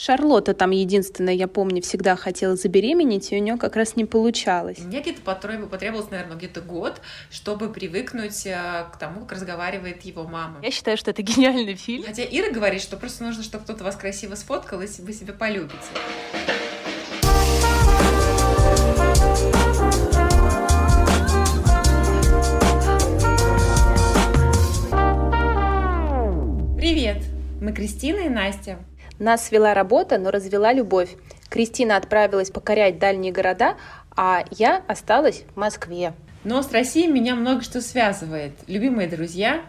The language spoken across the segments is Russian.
Шарлотта там единственная, я помню, всегда хотела забеременеть, и у нее как раз не получалось. Мне где-то потребовалось, наверное, где-то год, чтобы привыкнуть э, к тому, как разговаривает его мама. Я считаю, что это гениальный фильм. Хотя Ира говорит, что просто нужно, чтобы кто-то вас красиво сфоткал, и вы себя полюбите. Привет! Мы Кристина и Настя. Нас свела работа, но развела любовь. Кристина отправилась покорять дальние города, а я осталась в Москве. Но с Россией меня много что связывает. Любимые друзья,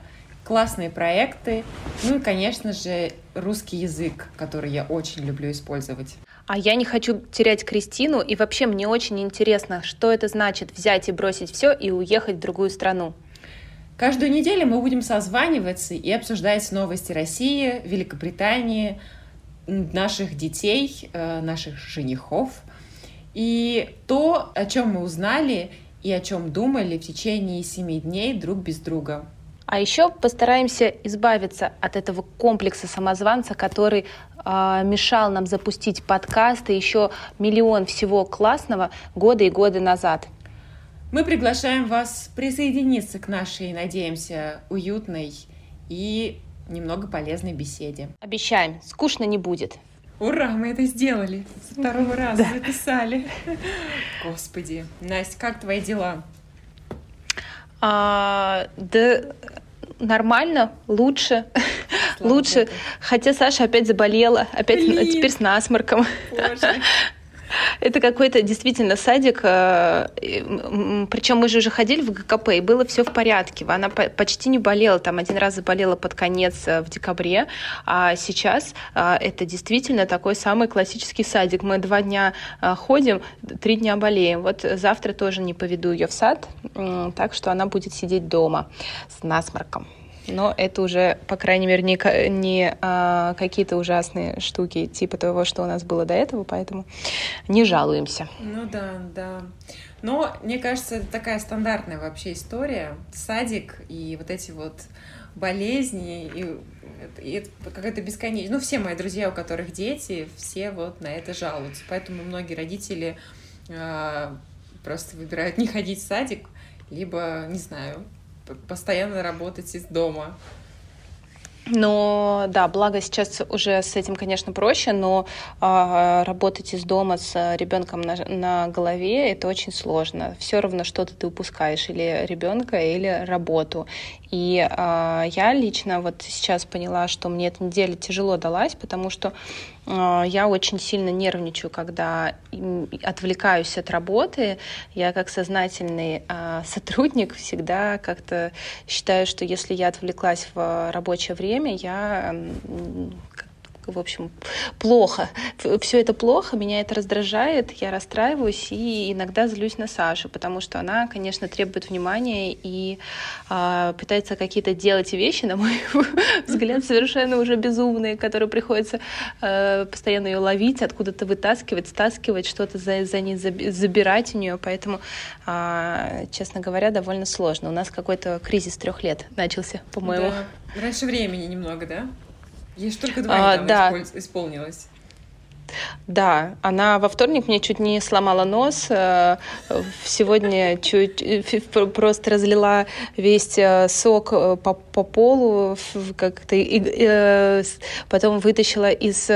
классные проекты, ну и, конечно же, русский язык, который я очень люблю использовать. А я не хочу терять Кристину, и вообще мне очень интересно, что это значит взять и бросить все и уехать в другую страну. Каждую неделю мы будем созваниваться и обсуждать новости России, Великобритании, наших детей, э, наших женихов. И то, о чем мы узнали и о чем думали в течение семи дней друг без друга. А еще постараемся избавиться от этого комплекса самозванца, который э, мешал нам запустить подкасты, еще миллион всего классного годы и годы назад. Мы приглашаем вас присоединиться к нашей, надеемся, уютной и немного полезной беседе. Обещаем, скучно не будет. Ура, мы это сделали. С второго раза да. записали. Господи. Настя, как твои дела? А, да нормально, лучше. Слава лучше. Богу. Хотя Саша опять заболела, опять Блин. теперь с насморком. Боже. Это какой-то действительно садик. Э, Причем мы же уже ходили в ГКП, и было все в порядке. Она почти не болела. Там один раз заболела под конец э, в декабре. А сейчас э, это действительно такой самый классический садик. Мы два дня ходим, три дня болеем. Вот завтра тоже не поведу ее в сад, так что она будет сидеть дома с насморком но это уже, по крайней мере, не, не а, какие-то ужасные штуки типа того, что у нас было до этого, поэтому не жалуемся. Ну да, да. Но мне кажется, это такая стандартная вообще история. Садик и вот эти вот болезни, и, и это какая-то бесконечная. Ну, все мои друзья, у которых дети, все вот на это жалуются. Поэтому многие родители э, просто выбирают не ходить в садик, либо, не знаю, постоянно работать из дома. Но да, благо сейчас уже с этим, конечно, проще, но э, работать из дома с ребенком на, на голове это очень сложно. Все равно что-то ты упускаешь, или ребенка, или работу. И э, я лично вот сейчас поняла, что мне эта неделя тяжело далась, потому что э, я очень сильно нервничаю, когда отвлекаюсь от работы. Я как сознательный э, сотрудник всегда как-то считаю, что если я отвлеклась в рабочее время, я в общем, плохо. Все это плохо, меня это раздражает, я расстраиваюсь и иногда злюсь на Сашу, потому что она, конечно, требует внимания и э, пытается какие-то делать вещи, на мой взгляд, совершенно уже безумные, которые приходится э, постоянно ее ловить, откуда-то вытаскивать, стаскивать, что-то за, за ней забирать у нее, поэтому, э, честно говоря, довольно сложно. У нас какой-то кризис трех лет начался, по-моему. Да. Раньше времени немного, да? Ей же только два а, да. исполнилось. Да, она во вторник мне чуть не сломала нос, э, сегодня чуть э, просто разлила весь э, сок по, по полу, как-то потом вытащила из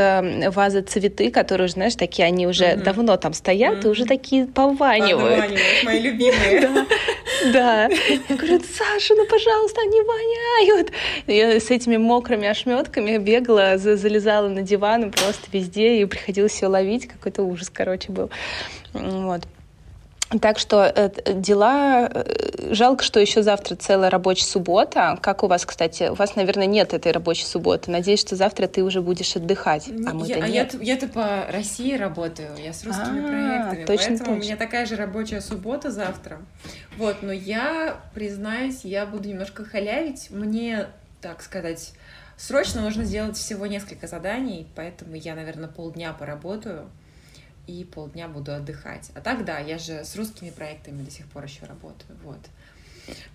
вазы цветы, которые, знаешь, такие, они уже mm-hmm. давно там стоят mm-hmm. и уже такие пованивают. Пованивают, мои любимые. Да. Я говорю, Саша, ну, пожалуйста, они воняют. Я с этими мокрыми ошметками бегала, залезала на диван просто везде и приходилось все ловить. Какой-то ужас, короче, был. Вот. Так что э, дела... Э, жалко, что еще завтра целая рабочая суббота. Как у вас, кстати? У вас, наверное, нет этой рабочей субботы. Надеюсь, что завтра ты уже будешь отдыхать. А мы-то я, нет. А я-то по России работаю. Я с русскими а, проектами. Точно, поэтому точно. у меня такая же рабочая суббота завтра. Вот, но я, признаюсь, я буду немножко халявить. Мне, так сказать, срочно нужно сделать всего несколько заданий, поэтому я, наверное, полдня поработаю и полдня буду отдыхать. А так, да, я же с русскими проектами до сих пор еще работаю, вот.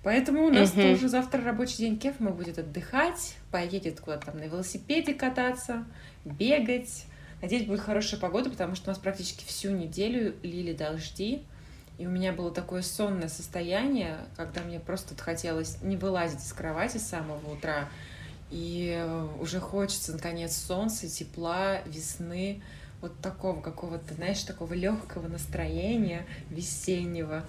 Поэтому у нас uh-huh. тоже завтра рабочий день Кефма будет отдыхать, поедет куда-то там на велосипеде кататься, бегать, Надеюсь, будет хорошая погода, потому что у нас практически всю неделю лили дожди. И у меня было такое сонное состояние, когда мне просто хотелось не вылазить из кровати с самого утра. И уже хочется, наконец, солнца, тепла, весны, вот такого какого-то, знаешь, такого легкого настроения весеннего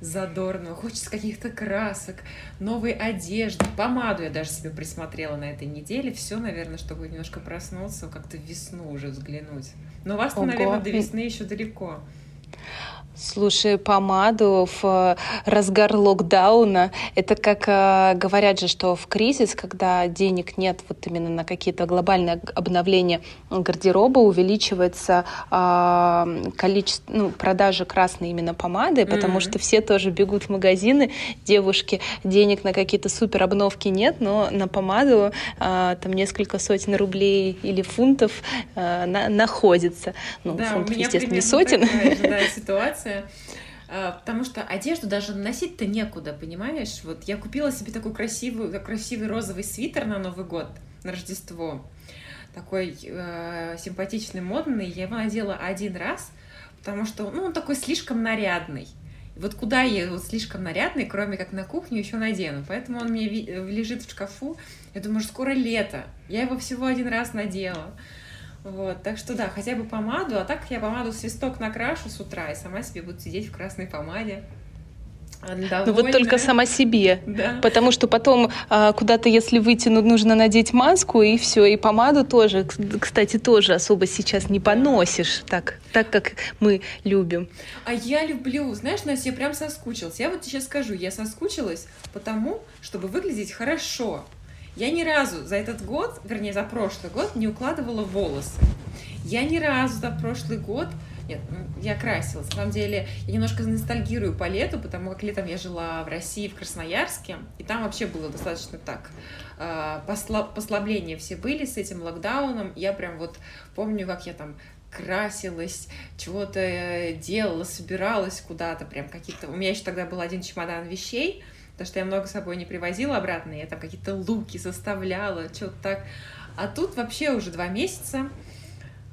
задорного, хочется каких-то красок, новой одежды, помаду я даже себе присмотрела на этой неделе, все, наверное, чтобы немножко проснуться, как-то в весну уже взглянуть. Но у вас-то, наверное, до весны еще далеко. Слушай, помаду в э, разгар локдауна, это как э, говорят же, что в кризис, когда денег нет вот именно на какие-то глобальные обновления гардероба, увеличивается э, количество, ну, продажи красной именно помады, mm-hmm. потому что все тоже бегут в магазины, девушки, денег на какие-то супер обновки нет, но на помаду э, там несколько сотен рублей или фунтов э, на, находится. Ну, да, фунтов, естественно, не сотен. Такая же, да, ситуация ситуация, а, потому что одежду даже носить-то некуда, понимаешь? Вот я купила себе такой красивый, красивый розовый свитер на Новый год, на Рождество. Такой э, симпатичный, модный. Я его надела один раз, потому что, ну, он такой слишком нарядный. Вот куда я вот слишком нарядный, кроме как на кухню, еще надену. Поэтому он мне лежит в шкафу. Я думаю, скоро лето. Я его всего один раз надела. Вот, так что да, хотя бы помаду, а так я помаду свисток накрашу с утра и сама себе буду сидеть в красной помаде. Довольно. Ну вот только сама себе, да. потому что потом а, куда-то, если выйти, ну, нужно надеть маску и все, и помаду тоже, кстати, тоже особо сейчас не поносишь так, так как мы любим. А я люблю, знаешь, Настя, я прям соскучилась. Я вот сейчас скажу, я соскучилась потому, чтобы выглядеть хорошо. Я ни разу за этот год, вернее, за прошлый год не укладывала волосы. Я ни разу за прошлый год нет, я красилась. На самом деле, я немножко ностальгирую по лету, потому как летом я жила в России, в Красноярске, и там вообще было достаточно так. А, послабления все были с этим локдауном. Я прям вот помню, как я там красилась, чего-то э, делала, собиралась куда-то, прям какие-то... У меня еще тогда был один чемодан вещей, потому что я много с собой не привозила обратно, я там какие-то луки составляла, что-то так. А тут вообще уже два месяца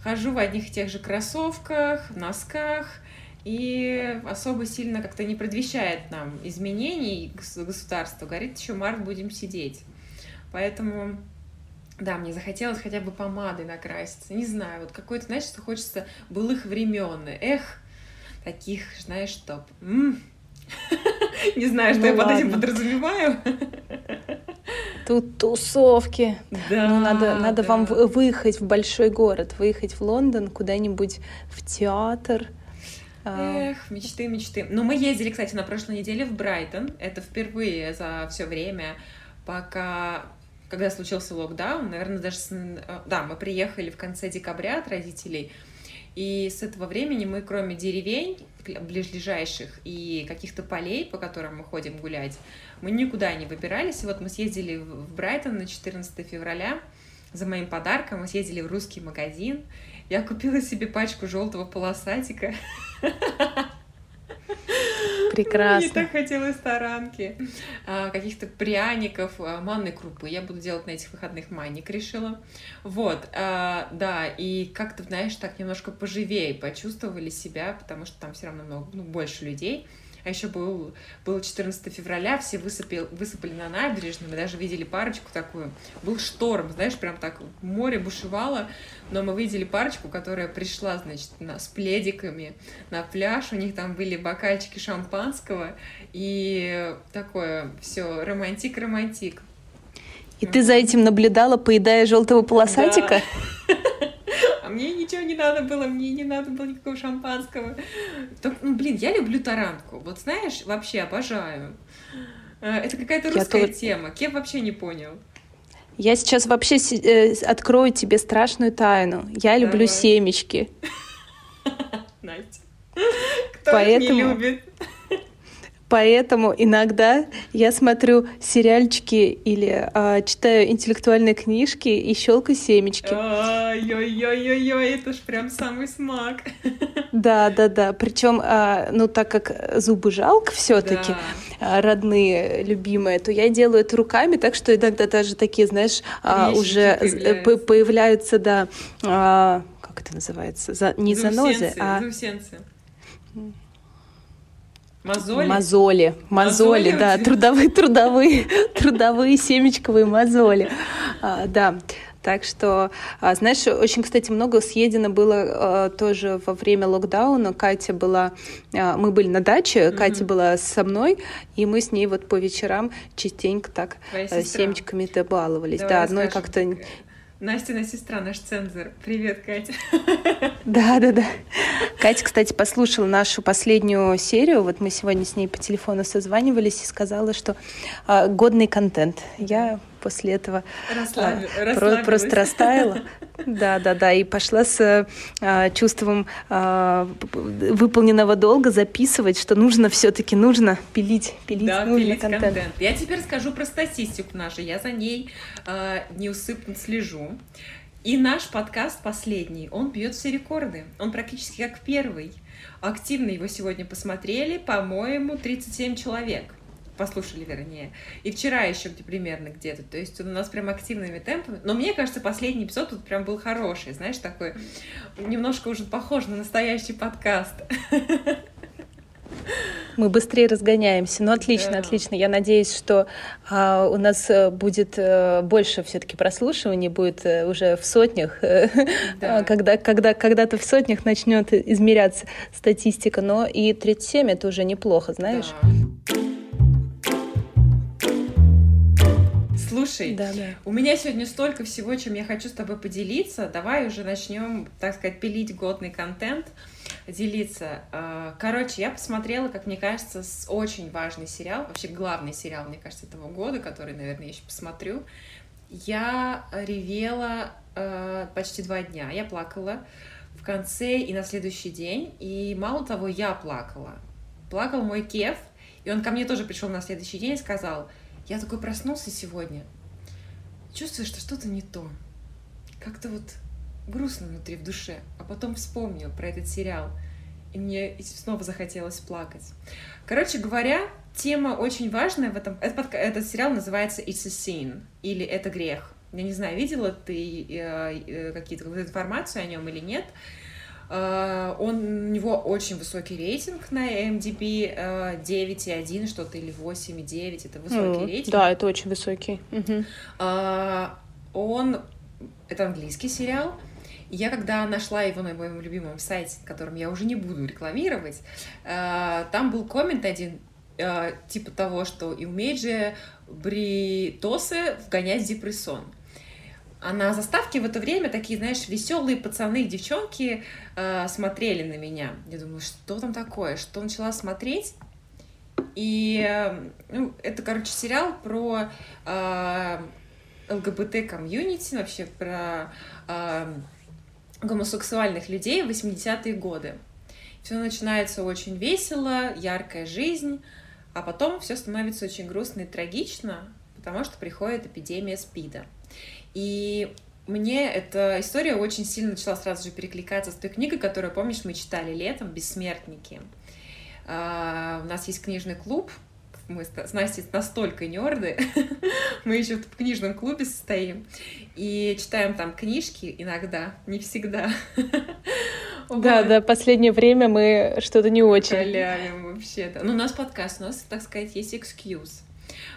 хожу в одних и тех же кроссовках, носках, и особо сильно как-то не предвещает нам изменений государства. Говорит, еще март будем сидеть. Поэтому, да, мне захотелось хотя бы помадой накраситься. Не знаю, вот какой-то, знаешь, что хочется былых времен. Эх, таких, знаешь, что... Не знаю, что я под этим подразумеваю. Тут тусовки. Да. Ну, надо, надо вам выехать в большой город, выехать в Лондон, куда-нибудь в театр. А. Эх, мечты, мечты. Но мы ездили, кстати, на прошлой неделе в Брайтон. Это впервые за все время, пока когда случился локдаун, наверное, даже с... Э, да, мы приехали в конце декабря от родителей, и с этого времени мы, кроме деревень ближайших и каких-то полей, по которым мы ходим гулять, мы никуда не выбирались. И вот мы съездили в Брайтон на 14 февраля за моим подарком. Мы съездили в русский магазин. Я купила себе пачку желтого полосатика. Прекрасно. Мне так хотелось таранки, а, каких-то пряников, а, манной крупы. Я буду делать на этих выходных манник, решила. Вот, а, да, и как-то, знаешь, так немножко поживее почувствовали себя, потому что там все равно много, ну, больше людей. А еще был, было 14 февраля, все высыпали, высыпали на набережную, мы даже видели парочку такую. Был шторм, знаешь, прям так море бушевало, но мы видели парочку, которая пришла, значит, на, с пледиками на пляж, у них там были бокальчики шампанского, и такое все романтик-романтик. И ты за этим наблюдала, поедая желтого полосатика? Да. а мне ничего не надо было, мне не надо было никакого шампанского. Так, ну, блин, я люблю таранку. Вот знаешь, вообще обожаю. Э, это какая-то русская тема. Кем вообще не понял. Я сейчас вообще э, открою тебе страшную тайну. Я люблю семечки. Настя. Кто Поэтому... их не любит? Поэтому иногда я смотрю сериальчики или а, читаю интеллектуальные книжки и щелкаю семечки. Ой-ой-ой-ой, это ж прям самый смак. Да, да, да. Причем, а, ну так как зубы жалко все-таки, да. а, родные, любимые, то я делаю это руками, так что иногда даже такие, знаешь, а, уже появляются. появляются, да. А, как это называется? За, не занозы, а... Заусенцы. Мозоли? Мозоли, мозоли, да, трудовые, трудовые, трудовые семечковые мозоли, а, да. Так что, а, знаешь, очень, кстати, много съедено было а, тоже во время локдауна. Катя была, а, мы были на даче, mm-hmm. Катя была со мной, и мы с ней вот по вечерам частенько так семечками-то баловались. Давай да, одной как-то Настина сестра, наш цензор. Привет, Катя. Да, да, да. Катя, кстати, послушала нашу последнюю серию. Вот мы сегодня с ней по телефону созванивались и сказала, что э, годный контент. Я после этого Расслаб... а, просто растаяла. Да, да, да, и пошла с а, чувством а, выполненного долга записывать, что нужно все-таки нужно пилить, пилить, да, нужно пилить контент. контент. Я теперь скажу про статистику нашу. Я за ней а, неусыпно слежу. И наш подкаст последний, он бьет все рекорды. Он практически как первый. Активно его сегодня посмотрели, по-моему, 37 человек послушали, вернее. И вчера еще где примерно где-то. То есть у нас прям активными темпами. Но мне кажется, последний эпизод тут прям был хороший, знаешь, такой немножко уже похож на настоящий подкаст. Мы быстрее разгоняемся. Ну, отлично, да. отлично. Я надеюсь, что а, у нас э, будет а, больше все-таки прослушиваний, будет а, уже в сотнях, да. когда, когда, когда-то в сотнях начнет измеряться статистика. Но и 37 это уже неплохо, знаешь. Да. Слушай, да, да. у меня сегодня столько всего, чем я хочу с тобой поделиться. Давай уже начнем, так сказать, пилить годный контент, делиться. А, короче, я посмотрела, как мне кажется, очень важный сериал, вообще главный сериал, мне кажется, этого года, который, наверное, я еще посмотрю. Я ревела э, почти два дня. Я плакала в конце и на следующий день. И мало того, я плакала. Плакал мой Кев, и он ко мне тоже пришел на следующий день и сказал — я такой проснулся сегодня, чувствую, что что-то не то. Как-то вот грустно внутри, в душе. А потом вспомнил про этот сериал, и мне снова захотелось плакать. Короче говоря, тема очень важная в этом. Этот, этот сериал называется It's a Sin, или Это грех. Я не знаю, видела ты э, э, какие-то информацию о нем или нет. Он, у него очень высокий рейтинг на MDB, uh, 9,1 что-то или 8,9, это высокий mm, рейтинг. Да, это очень высокий. Uh, он, это английский сериал, я когда нашла его на моем любимом сайте, которым я уже не буду рекламировать, там был коммент один, типа того, что и же бритосы вгонять депрессон. А на заставке в это время такие, знаешь, веселые пацаны и девчонки э, смотрели на меня. Я думаю, что там такое? Что начала смотреть? И э, ну, это, короче, сериал про э, ЛГБТ-комьюнити, вообще про э, гомосексуальных людей в 80-е годы. Все начинается очень весело, яркая жизнь, а потом все становится очень грустно и трагично, потому что приходит эпидемия СПИДа. И мне эта история очень сильно начала сразу же перекликаться с той книгой, которую, помнишь, мы читали летом «Бессмертники». Uh, у нас есть книжный клуб, мы с Настей настолько нерды, мы еще в книжном клубе состоим, и читаем там книжки иногда, не всегда. Да, да, последнее время мы что-то не очень. Халявим вообще-то. Ну, у нас подкаст, у нас, так сказать, есть excuse.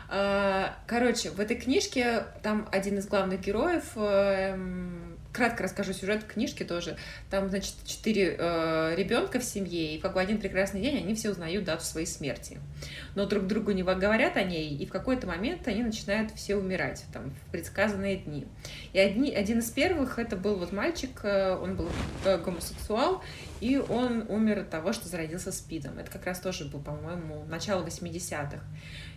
А, короче, в этой книжке там один из главных героев эм, кратко расскажу сюжет книжки тоже. Там, значит, четыре э, ребенка в семье, и как бы один прекрасный день они все узнают дату своей смерти. Но друг другу не говорят о ней, и в какой-то момент они начинают все умирать, там, в предсказанные дни. И одни, один из первых, это был вот мальчик, э, он был э, гомосексуал, и он умер от того, что зародился СПИДом. Это как раз тоже был, по-моему, начало 80-х.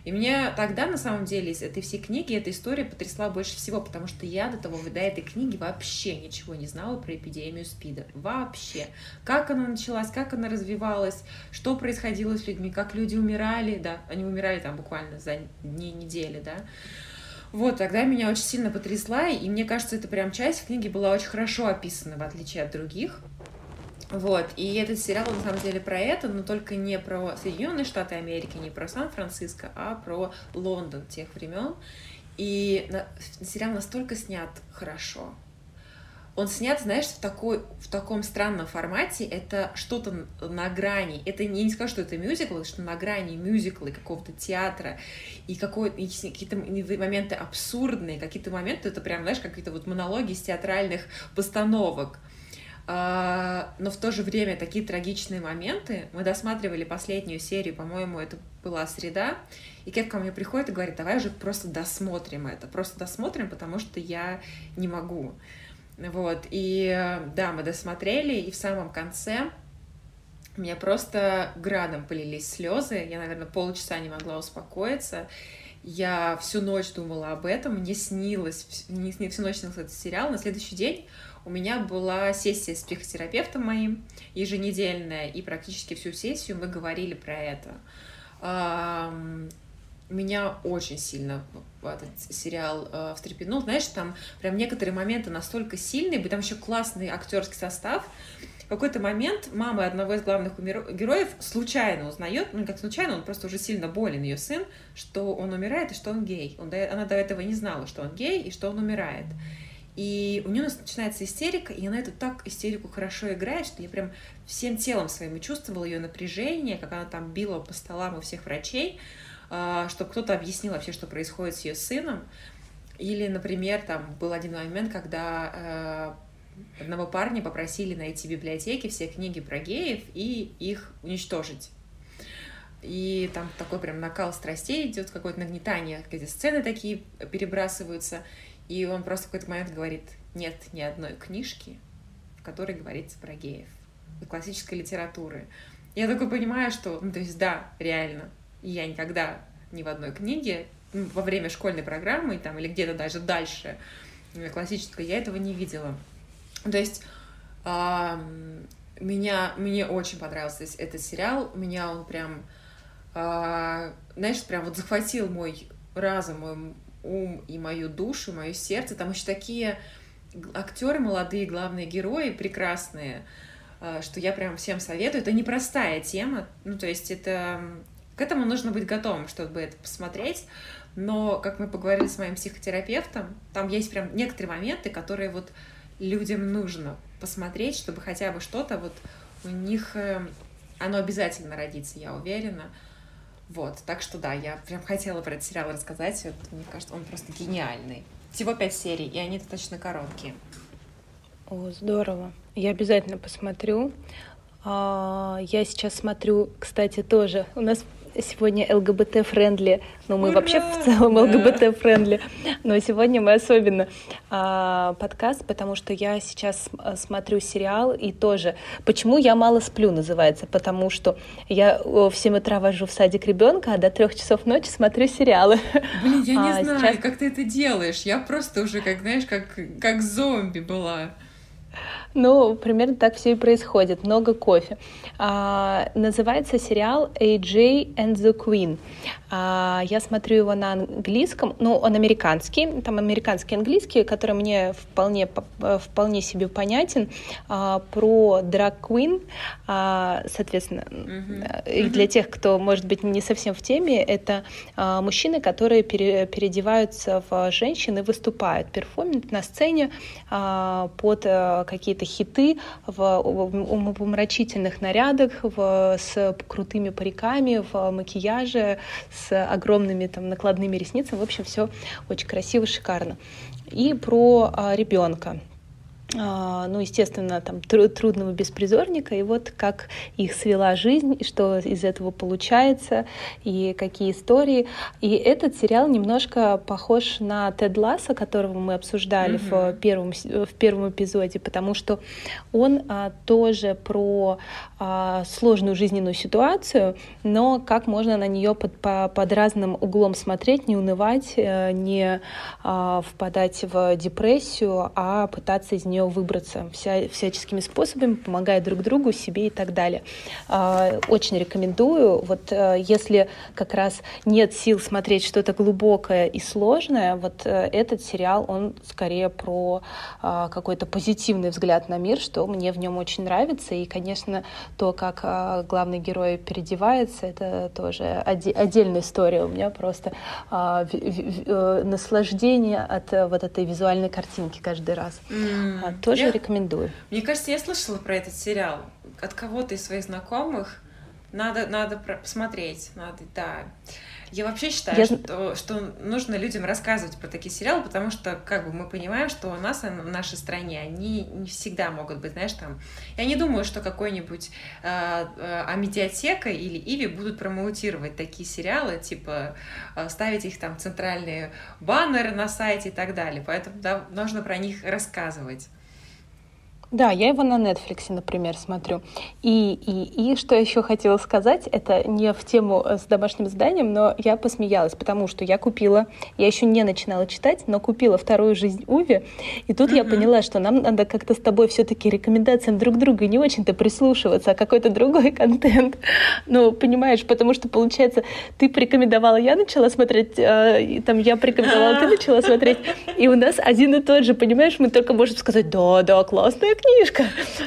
И мне тогда, на самом деле, из этой всей книги эта история потрясла больше всего, потому что я до того, до этой книги вообще ничего не знала про эпидемию СПИДа. Вообще. Как она началась, как она развивалась, что происходило с людьми, как люди умирали, да, они умирали там буквально за дни, недели, да. Вот, тогда меня очень сильно потрясла, и мне кажется, эта прям часть книги была очень хорошо описана, в отличие от других. Вот, и этот сериал на самом деле про это, но только не про Соединенные Штаты Америки, не про Сан-Франциско, а про Лондон тех времен. И сериал настолько снят хорошо, он снят, знаешь, в, такой, в таком странном формате. Это что-то на грани. Это не, не скажу, что это мюзикл, что на грани мюзикла и какого-то театра. И, и какие-то моменты абсурдные, какие-то моменты, это прям, знаешь, какие-то вот монологи из театральных постановок. А, но в то же время такие трагичные моменты. Мы досматривали последнюю серию, по-моему, это была среда, и Кэп ко мне приходит и говорит, давай уже просто досмотрим это, просто досмотрим, потому что я не могу. Вот, и да, мы досмотрели, и в самом конце у меня просто градом полились слезы, я, наверное, полчаса не могла успокоиться, я всю ночь думала об этом, мне снилось, не, всю ночь снился этот сериал, на следующий день у меня была сессия с психотерапевтом моим еженедельная, и практически всю сессию мы говорили про это меня очень сильно этот сериал э, встрепенул. Знаешь, там прям некоторые моменты настолько сильные, там еще классный актерский состав. В какой-то момент мама одного из главных героев случайно узнает, ну как случайно, он просто уже сильно болен, ее сын, что он умирает и что он гей. Он она до этого не знала, что он гей и что он умирает. И у нее начинается истерика, и она эту так истерику хорошо играет, что я прям всем телом своим чувствовала ее напряжение, как она там била по столам у всех врачей. А, чтобы кто-то объяснил вообще, что происходит с ее сыном. Или, например, там был один момент, когда э, одного парня попросили найти в библиотеке все книги про геев и их уничтожить. И там такой прям накал страстей идет, какое-то нагнетание, какие сцены такие перебрасываются. И он просто в какой-то момент говорит, нет ни одной книжки, в которой говорится про геев, классической литературы. Я только понимаю, что, ну, то есть, да, реально, и я никогда ни в одной книге ну, во время школьной программы там, или где-то даже дальше классической, я этого не видела. То есть а, меня, мне очень понравился этот сериал, меня он прям, а, знаешь, прям вот захватил мой разум, мой ум и мою душу, мое сердце. Там еще такие актеры молодые, главные герои прекрасные, а, что я прям всем советую. Это непростая тема, ну, то есть это к этому нужно быть готовым, чтобы это посмотреть. Но, как мы поговорили с моим психотерапевтом, там есть прям некоторые моменты, которые вот людям нужно посмотреть, чтобы хотя бы что-то вот у них, э, оно обязательно родится, я уверена. Вот, так что да, я прям хотела про этот сериал рассказать. Вот, мне кажется, он просто гениальный. Всего пять серий, и они достаточно короткие. О, здорово. Я обязательно посмотрю. А, я сейчас смотрю, кстати, тоже. У нас сегодня ЛГБТ-френдли, ну мы Ура! вообще в целом ЛГБТ-френдли, но сегодня мы особенно а, подкаст, потому что я сейчас э, смотрю сериал и тоже, почему я мало сплю называется, потому что я в 7 утра вожу в садик ребенка, а до трех часов ночи смотрю сериалы. Блин, я не а, знаю, сейчас... как ты это делаешь, я просто уже, как знаешь, как, как зомби была. Ну, примерно так все и происходит. Много кофе. А, называется сериал AJ and the Queen. А, я смотрю его на английском. Ну, он американский. Там американский английский, который мне вполне, вполне себе понятен. А, про драг Queen. А, соответственно, mm-hmm. и для тех, кто, может быть, не совсем в теме, это а, мужчины, которые пере, переодеваются в женщин и выступают, перформят на сцене а, под а, какие-то какие-то хиты в умопомрачительных нарядах, в, с крутыми париками, в макияже, с огромными там накладными ресницами. В общем, все очень красиво, шикарно. И про а, ребенка. А, ну, естественно, там трудного беспризорника, и вот как их свела жизнь, и что из этого получается, и какие истории. И этот сериал немножко похож на Тед Ласса, которого мы обсуждали mm-hmm. в, первом, в первом эпизоде, потому что он а, тоже про а, сложную жизненную ситуацию, но как можно на нее под, по, под разным углом смотреть, не унывать, э, не а, впадать в депрессию, а пытаться из нее нее выбраться вся, всяческими способами, помогая друг другу, себе и так далее. А, очень рекомендую. Вот э, если как раз нет сил смотреть что-то глубокое и сложное, вот э, этот сериал, он скорее про а, какой-то позитивный взгляд на мир, что мне в нем очень нравится. И, конечно, то, как а, главный герой переодевается, это тоже отдельная история. У меня просто э, наслаждение от вот этой визуальной картинки каждый раз. Mm А, тоже я, рекомендую. Мне кажется, я слышала про этот сериал от кого-то из своих знакомых. Надо, надо посмотреть, надо, да. Я вообще считаю, я... Что, что нужно людям рассказывать про такие сериалы, потому что, как бы, мы понимаем, что у нас в нашей стране они не всегда могут быть, знаешь, там... Я не думаю, что какой-нибудь э, э, а медиатека или Иви будут промоутировать такие сериалы, типа э, ставить их там центральные баннеры на сайте и так далее. Поэтому да, нужно про них рассказывать. Да, я его на Netflix, например, смотрю. И, и, и что я еще хотела сказать, это не в тему с домашним заданием, но я посмеялась, потому что я купила, я еще не начинала читать, но купила вторую жизнь Уви, и тут uh-huh. я поняла, что нам надо как-то с тобой все-таки рекомендациям друг друга не очень-то прислушиваться, а какой-то другой контент. Ну, понимаешь, потому что, получается, ты порекомендовала, я начала смотреть, э, там я порекомендовала, ты начала смотреть, и у нас один и тот же, понимаешь, мы только можем сказать, да, да, классная книжка.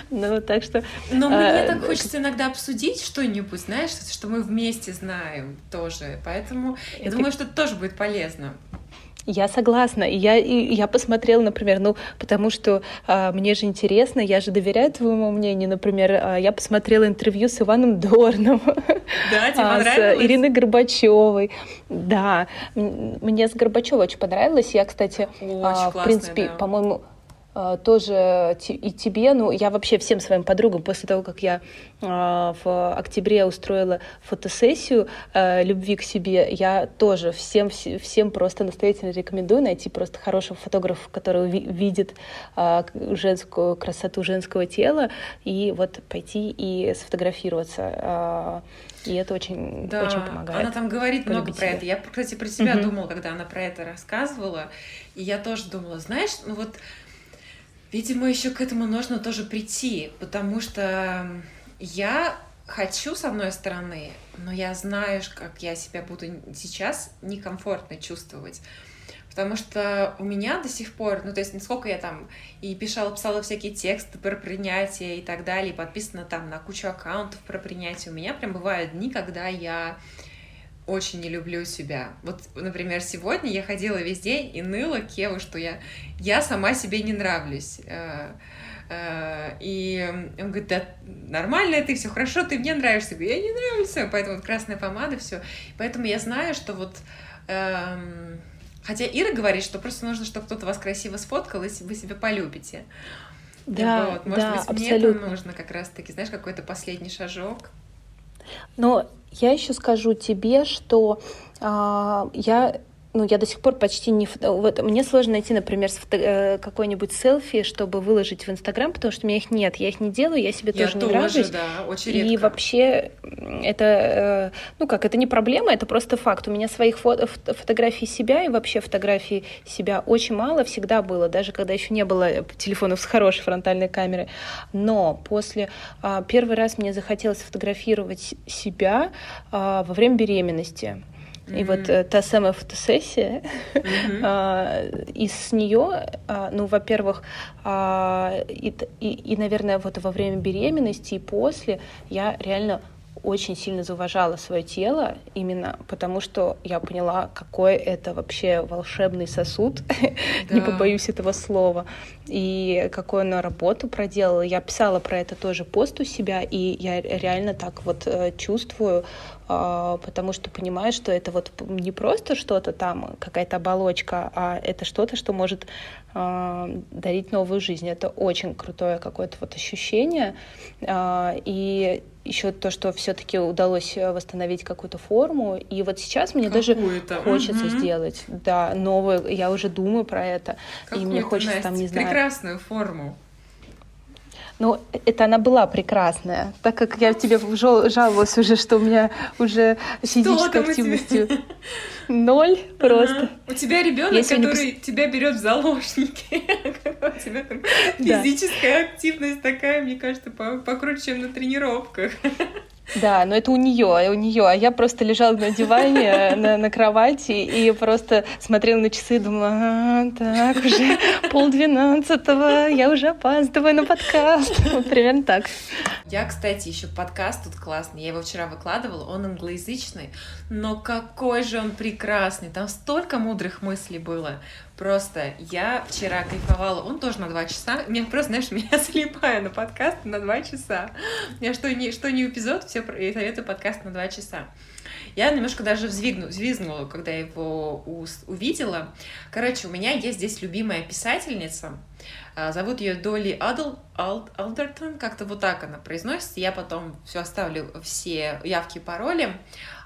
Ну, так что... Но мне а, так хочется иногда обсудить что-нибудь, знаешь, что мы вместе знаем тоже. Поэтому я думаю, что это тоже будет полезно. Я согласна. И я, и я посмотрела, например, ну, потому что а, мне же интересно, я же доверяю твоему мнению. Например, а, я посмотрела интервью с Иваном Дорном. Да, тебе а, С Ириной Горбачевой. Да, мне с Горбачевой очень понравилось. Я, кстати, очень а, в принципе, да. по-моему, тоже и тебе, ну, я вообще всем своим подругам после того, как я а, в октябре устроила фотосессию а, любви к себе, я тоже всем, всем просто настоятельно рекомендую найти просто хорошего фотографа, который видит женскую красоту женского тела, и вот пойти и сфотографироваться. И это очень, да, очень помогает. Она там говорит много про себя. это. Я, кстати, про себя угу. думала, когда она про это рассказывала. И я тоже думала, знаешь, ну вот Видимо, еще к этому нужно тоже прийти, потому что я хочу, с одной стороны, но я знаю, как я себя буду сейчас некомфортно чувствовать. Потому что у меня до сих пор, ну, то есть, насколько я там и писала, писала всякие тексты про принятие и так далее, и подписана там на кучу аккаунтов про принятие, у меня прям бывают дни, когда я очень не люблю себя. Вот, например, сегодня я ходила весь день и ныла Кеву, что я, я сама себе не нравлюсь. Э, э, и он говорит, да нормально ты, все хорошо, ты мне нравишься. Я не нравлюсь, поэтому вот красная помада, все. Поэтому я знаю, что вот... Эм, хотя Ира говорит, что просто нужно, чтобы кто-то вас красиво сфоткал, если вы себя полюбите. Да, вот. Может да, быть, абсолютно. мне это нужно как раз-таки, знаешь, какой-то последний шажок. Но я еще скажу тебе, что а, я ну, я до сих пор почти не... Вот, мне сложно найти, например, фото... Э, какой-нибудь селфи, чтобы выложить в Инстаграм, потому что у меня их нет. Я их не делаю, я себе я тоже, тоже не нравлюсь. да, очень редко. И вообще это, э, ну как, это не проблема, это просто факт. У меня своих фото... фотографий себя и вообще фотографий себя очень мало всегда было, даже когда еще не было телефонов с хорошей фронтальной камерой. Но после... А, первый раз мне захотелось фотографировать себя а, во время беременности. Mm-hmm. И вот э, та самая фотосессия, mm-hmm. и с нее, а, ну, во-первых, а, и, и, и, наверное, вот во время беременности и после я реально очень сильно зауважала свое тело, именно потому что я поняла, какой это вообще волшебный сосуд, да. не побоюсь этого слова, и какую она работу проделала. Я писала про это тоже пост у себя, и я реально так вот э, чувствую, а, потому что понимаю, что это вот не просто что-то там, какая-то оболочка, а это что-то, что может а, дарить новую жизнь. Это очень крутое какое-то вот ощущение. А, и еще то, что все-таки удалось э, восстановить какую-то форму. И вот сейчас мне даже хочется угу. сделать, да, новую. Я уже думаю про это. Какую-то, и мне хочется Настя, там, не знаю. Прекрасную форму. Ну, это она была прекрасная, так как я тебе жаловалась уже, что у меня уже физической активности ноль просто. У тебя ребенок, который тебя берет в заложники. У тебя физическая активность такая, мне кажется, покруче, чем на тренировках. Да, но это у нее, у нее. А я просто лежала на диване, на, на кровати и просто смотрела на часы думала, а, так, уже полдвенадцатого, я уже опаздываю на подкаст. Вот примерно так. Я, кстати, еще подкаст тут классный. Я его вчера выкладывала. Он англоязычный, но какой же он прекрасный. Там столько мудрых мыслей было. Просто я вчера кайфовала. Он тоже на два часа. Меня просто, знаешь, меня залипаю на подкаст на два часа. Я что не, что не эпизод, все советую подкаст на два часа. Я немножко даже взвигну, взвизгнула, когда его увидела. Короче, у меня есть здесь любимая писательница. А, зовут ее Долли Адл, Ald, Алдертон, как-то вот так она произносится. Я потом все оставлю, все явки и пароли.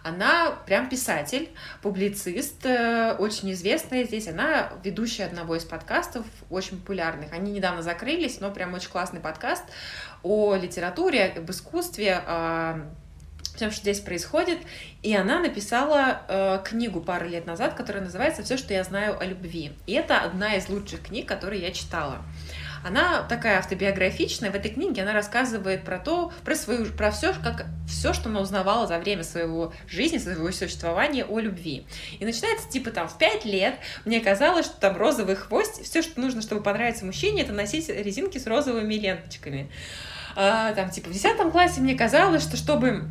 Она прям писатель, публицист, э, очень известная здесь. Она ведущая одного из подкастов, очень популярных. Они недавно закрылись, но прям очень классный подкаст о литературе, об искусстве, всем, что здесь происходит. И она написала э, книгу пару лет назад, которая называется «Все, что я знаю о любви». И это одна из лучших книг, которые я читала. Она такая автобиографичная. В этой книге она рассказывает про то, про свою, про все, как все, что она узнавала за время своего жизни, своего существования о любви. И начинается типа там в пять лет мне казалось, что там розовый хвост, все, что нужно, чтобы понравиться мужчине, это носить резинки с розовыми ленточками. А, там типа в десятом классе мне казалось, что чтобы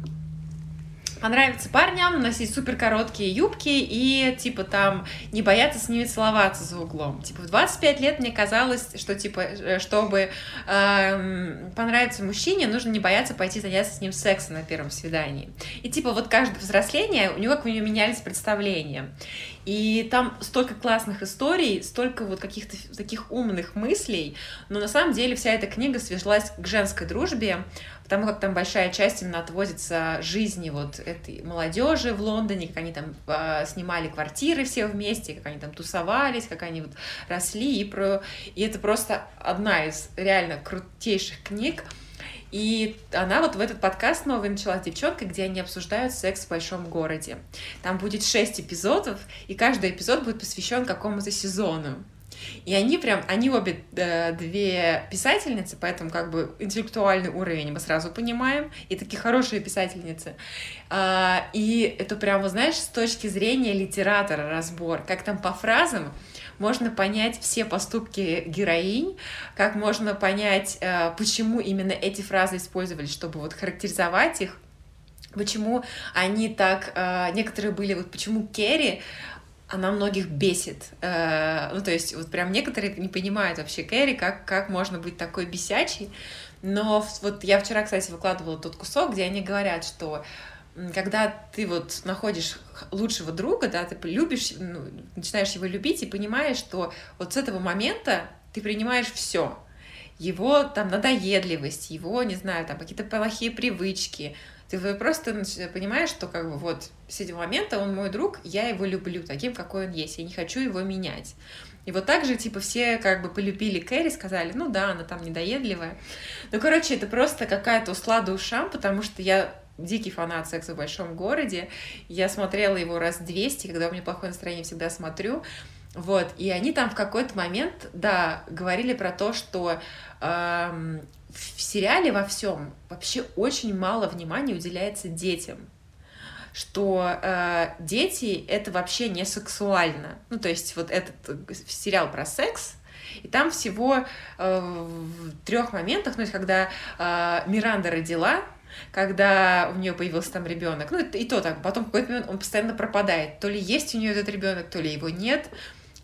понравится парням носить супер короткие юбки и, типа, там, не бояться с ними целоваться за углом. Типа, в 25 лет мне казалось, что, типа, э, чтобы э, понравиться мужчине, нужно не бояться пойти заняться с ним сексом на первом свидании. И, типа, вот каждое взросление, у него как у него менялись представления. И там столько классных историй, столько вот каких-то таких умных мыслей, но на самом деле вся эта книга связалась к женской дружбе, потому как там большая часть именно отводится жизни вот этой молодежи в Лондоне, как они там э, снимали квартиры все вместе, как они там тусовались, как они вот росли, и, про... и это просто одна из реально крутейших книг, и она вот в этот подкаст новый начала с девчонкой, где они обсуждают секс в большом городе. Там будет шесть эпизодов, и каждый эпизод будет посвящен какому-то сезону. И они прям, они обе э, две писательницы, поэтому как бы интеллектуальный уровень мы сразу понимаем, и такие хорошие писательницы. Э, и это прям, знаешь, с точки зрения литератора разбор, как там по фразам, можно понять все поступки героинь, как можно понять, э, почему именно эти фразы использовались, чтобы вот характеризовать их, почему они так, э, некоторые были, вот почему Керри, она многих бесит. Э, ну, то есть, вот прям некоторые не понимают вообще Кэрри, как, как можно быть такой бесячей. Но вот я вчера, кстати, выкладывала тот кусок, где они говорят, что когда ты вот находишь лучшего друга, да, ты любишь, ну, начинаешь его любить и понимаешь, что вот с этого момента ты принимаешь все. Его там надоедливость, его, не знаю, там какие-то плохие привычки. Ты просто понимаешь, что как бы вот с этого момента он мой друг, я его люблю таким, какой он есть, я не хочу его менять. И вот так же, типа, все как бы полюбили Кэрри, сказали, ну да, она там недоедливая. Ну, короче, это просто какая-то услада ушам, потому что я дикий фанат секса в большом городе. Я смотрела его раз 200, когда у меня плохое настроение, всегда смотрю. Вот, и они там в какой-то момент, да, говорили про то, что эм, в сериале во всем вообще очень мало внимания уделяется детям что э, дети это вообще не сексуально. Ну, то есть вот этот сериал про секс, и там всего э, в трех моментах, ну, есть когда э, Миранда родила, когда у нее появился там ребенок. Ну, и то так, потом в какой-то момент он постоянно пропадает. То ли есть у нее этот ребенок, то ли его нет.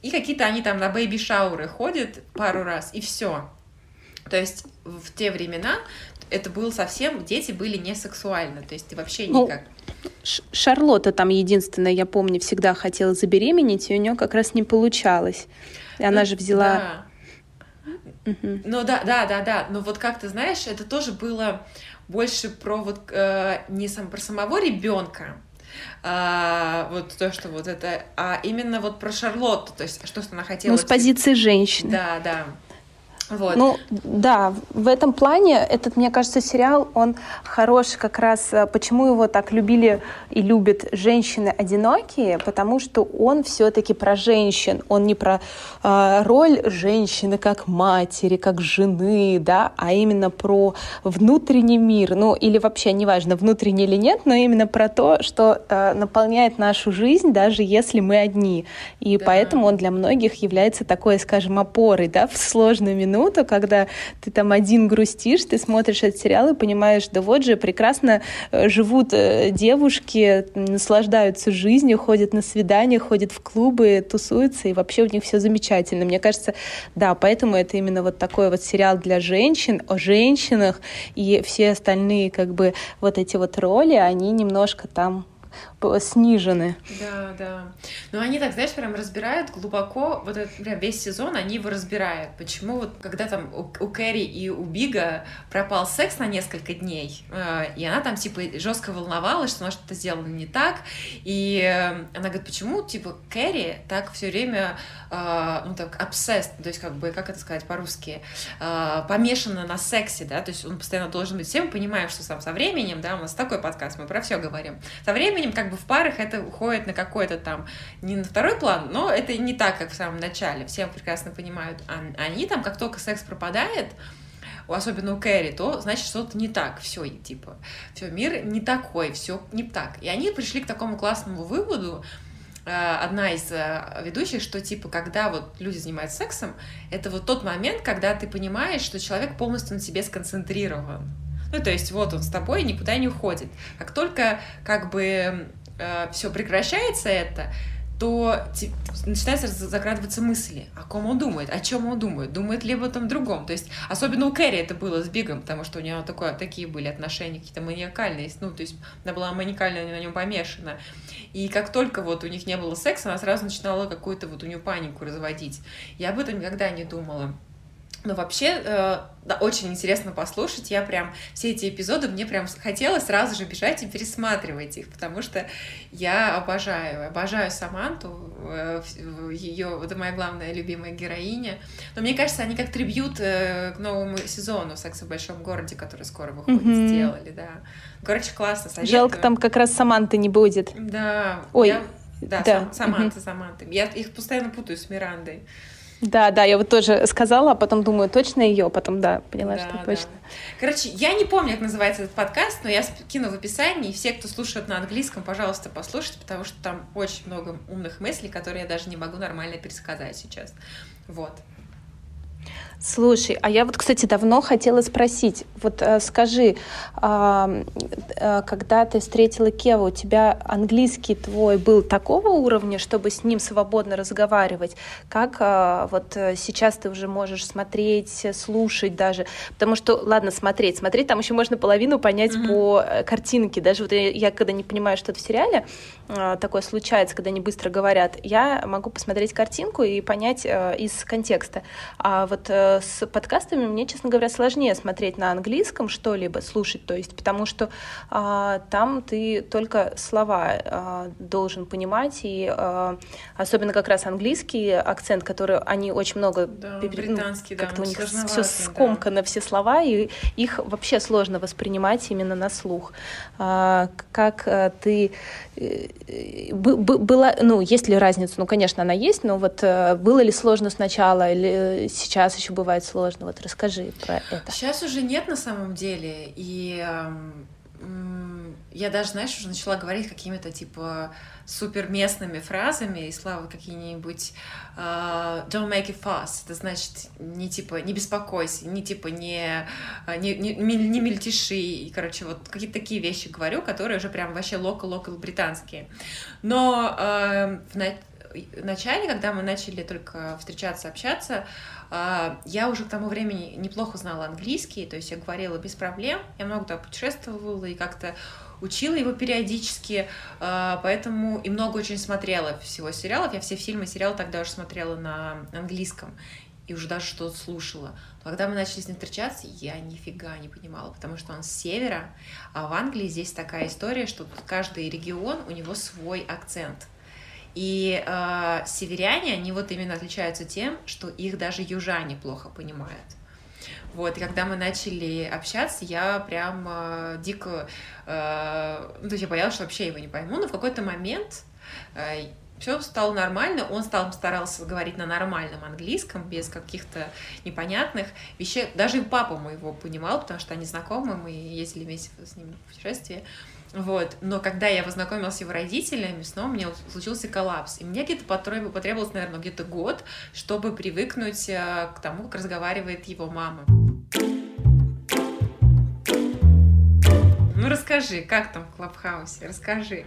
И какие-то они там на бэйби-шауры ходят пару раз, и все. То есть в те времена это было совсем, дети были не сексуальны, то есть ты вообще ну, никак... Шарлотта там единственная, я помню, всегда хотела забеременеть, и у нее как раз не получалось. И она ну, же взяла... Да. Угу. Ну да, да, да, да. Но вот как ты знаешь, это тоже было больше про вот э, не сам про самого ребенка, а, вот то, что вот это, а именно вот про Шарлотту, то есть что она хотела. Ну, с позиции женщины. Да, да. Вот. Ну, да, в этом плане этот, мне кажется, сериал, он хорош как раз, э, почему его так любили и любят женщины одинокие, потому что он все-таки про женщин, он не про э, роль женщины как матери, как жены, да, а именно про внутренний мир, ну, или вообще, неважно, внутренний или нет, но именно про то, что э, наполняет нашу жизнь, даже если мы одни. И да. поэтому он для многих является такой, скажем, опорой, да, в сложную минуту, минуту, когда ты там один грустишь, ты смотришь этот сериал и понимаешь, да вот же прекрасно э, живут э, девушки, наслаждаются жизнью, ходят на свидания, ходят в клубы, тусуются, и вообще у них все замечательно. Мне кажется, да, поэтому это именно вот такой вот сериал для женщин, о женщинах, и все остальные как бы вот эти вот роли, они немножко там снижены. Да, да. Но они так, знаешь, прям разбирают глубоко, вот этот прям весь сезон они его разбирают. Почему вот, когда там у, у Кэрри и у Бига пропал секс на несколько дней, э, и она там, типа, жестко волновалась, что она что-то сделала не так, и э, она говорит, почему, типа, Кэрри так все время, э, ну, так, obsessed, то есть, как бы, как это сказать по-русски, э, помешана на сексе, да, то есть он постоянно должен быть. Все мы понимаем, что сам со временем, да, у нас такой подкаст, мы про все говорим. Со временем, как бы в парах это уходит на какой-то там, не на второй план, но это не так, как в самом начале. Все прекрасно понимают. А они там, как только секс пропадает, особенно у Кэрри, то значит что-то не так, все, типа, все, мир не такой, все не так. И они пришли к такому классному выводу, э, одна из э, ведущих, что типа, когда вот люди занимаются сексом, это вот тот момент, когда ты понимаешь, что человек полностью на себе сконцентрирован. Ну, то есть вот он с тобой никуда не уходит. Как только как бы э, все прекращается это, то начинается закрадываться мысли, о ком он думает, о чем он думает, думает ли об этом другом. То есть, особенно у Кэрри это было с Бигом, потому что у него такое, такие были отношения какие-то маниакальные, ну, то есть она была маниакально на нем помешана. И как только вот у них не было секса, она сразу начинала какую-то вот у нее панику разводить. Я об этом никогда не думала. Но вообще, э, да, очень интересно послушать. Я прям все эти эпизоды, мне прям хотелось сразу же бежать и пересматривать их, потому что я обожаю, обожаю Саманту, э, ее, это моя главная любимая героиня. Но мне кажется, они как трибют э, к новому сезону «Секса в большом городе», который скоро выходит, mm-hmm. сделали, да. Короче, классно, советую. Жалко, там как раз Саманты не будет. Да. Ой, я... Да, да. Саманта, mm-hmm. Саманта. Я их постоянно путаю с Мирандой. Да, да, я вот тоже сказала, а потом думаю, точно ее, потом да, поняла, да, что да. точно. Короче, я не помню, как называется этот подкаст, но я кину в описании, и все, кто слушает на английском, пожалуйста, послушайте, потому что там очень много умных мыслей, которые я даже не могу нормально пересказать сейчас. Вот. Слушай, а я вот, кстати, давно хотела спросить, вот э, скажи, э, э, когда ты встретила Кева, у тебя английский твой был такого уровня, чтобы с ним свободно разговаривать? Как э, вот э, сейчас ты уже можешь смотреть, слушать даже? Потому что, ладно, смотреть, смотреть, там еще можно половину понять mm-hmm. по э, картинке. Даже вот я, я когда не понимаю что-то в сериале, э, такое случается, когда они быстро говорят, я могу посмотреть картинку и понять э, из контекста. А вот э, с подкастами мне, честно говоря, сложнее смотреть на английском что-либо, слушать, то есть, потому что а, там ты только слова а, должен понимать, и а, особенно как раз английский акцент, который они очень много... Да, ну, британский, да, Как-то у них все скомкано, да. все слова, и их вообще сложно воспринимать именно на слух. А, как а, ты... Э, была, ну, есть ли разница? Ну, конечно, она есть, но вот э, было ли сложно сначала, или сейчас еще бывает сложно? Вот расскажи про это. Сейчас уже нет на самом деле, и я даже, знаешь, уже начала говорить какими-то типа супер местными фразами и слава какие-нибудь uh, don't make it fast. Это значит не типа не беспокойся, не типа не не, не, не мельтеши. И, короче, вот какие-то такие вещи говорю, которые уже прям вообще локал-локал британские. Но uh, в, на в начале, когда мы начали только встречаться, общаться, я уже к тому времени неплохо знала английский, то есть я говорила без проблем, я много туда путешествовала и как-то учила его периодически, а, поэтому и много очень смотрела всего сериалов. Я все фильмы, сериалы тогда уже смотрела на английском и уже даже что-то слушала. Но когда мы начали с ним встречаться, я нифига не понимала, потому что он с севера, а в Англии здесь такая история, что каждый регион, у него свой акцент. И э, северяне, они вот именно отличаются тем, что их даже южане плохо понимают. Вот, и когда мы начали общаться, я прям э, дико, э, ну, то есть я боялась, что вообще его не пойму, но в какой-то момент э, все стало нормально, он стал старался говорить на нормальном английском, без каких-то непонятных вещей. Даже и папа моего понимал, потому что они знакомы, мы ездили вместе с ним в путешествие. Вот. Но когда я познакомилась с его родителями, снова у меня случился коллапс. И мне где-то потребовалось, наверное, где-то год, чтобы привыкнуть э, к тому, как разговаривает его мама. Ну расскажи, как там в Клабхаусе? Расскажи.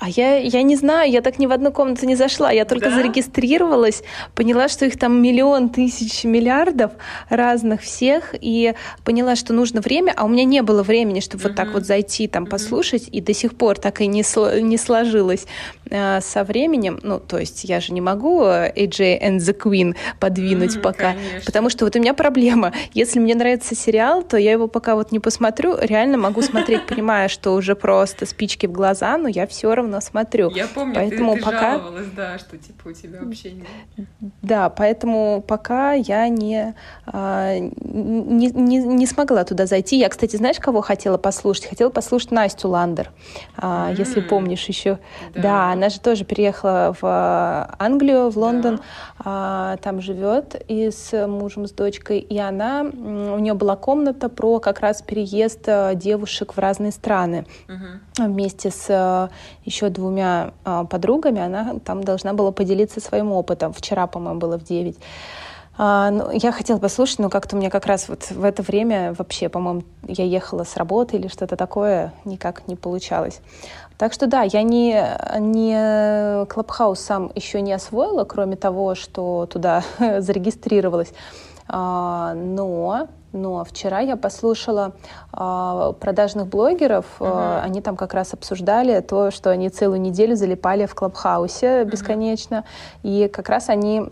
А я, я не знаю, я так ни в одну комнату не зашла. Я только да? зарегистрировалась, поняла, что их там миллион, тысяч, миллиардов разных всех, и поняла, что нужно время, а у меня не было времени, чтобы uh-huh. вот так вот зайти, там, uh-huh. послушать, и до сих пор так и не, сло, не сложилось э, со временем. Ну, то есть я же не могу AJ and the Queen подвинуть uh-huh, пока, конечно. потому что вот у меня проблема. Если мне нравится сериал, то я его пока вот не посмотрю, реально могу смотреть смотреть, понимая, что уже просто спички в глаза, но я все равно смотрю. Я помню, поэтому ты, ты пока... жаловалась, да, что типа у тебя вообще нет. Да, поэтому пока я не, а, не, не, не смогла туда зайти. Я, кстати, знаешь, кого хотела послушать? Хотела послушать Настю Ландер, mm-hmm. если помнишь еще. Да. да, она же тоже переехала в Англию, в Лондон, да. Там живет и с мужем, с дочкой, и она, у нее была комната про как раз переезд э, девушек в разные страны. Угу. Вместе с э, еще двумя подругами она там должна была поделиться своим опытом. Вчера, по-моему, было в 9. А, ну, я хотела послушать, но как-то у меня как раз вот в это время вообще, по-моему, я ехала с работы или что-то такое, никак не получалось. Так что да, я не, не Клабхаус сам еще не освоила, кроме того, что туда зарегистрировалась. А, но но вчера я послушала продажных блогеров, uh-huh. они там как раз обсуждали то, что они целую неделю залипали в Клабхаусе бесконечно, uh-huh. и как раз они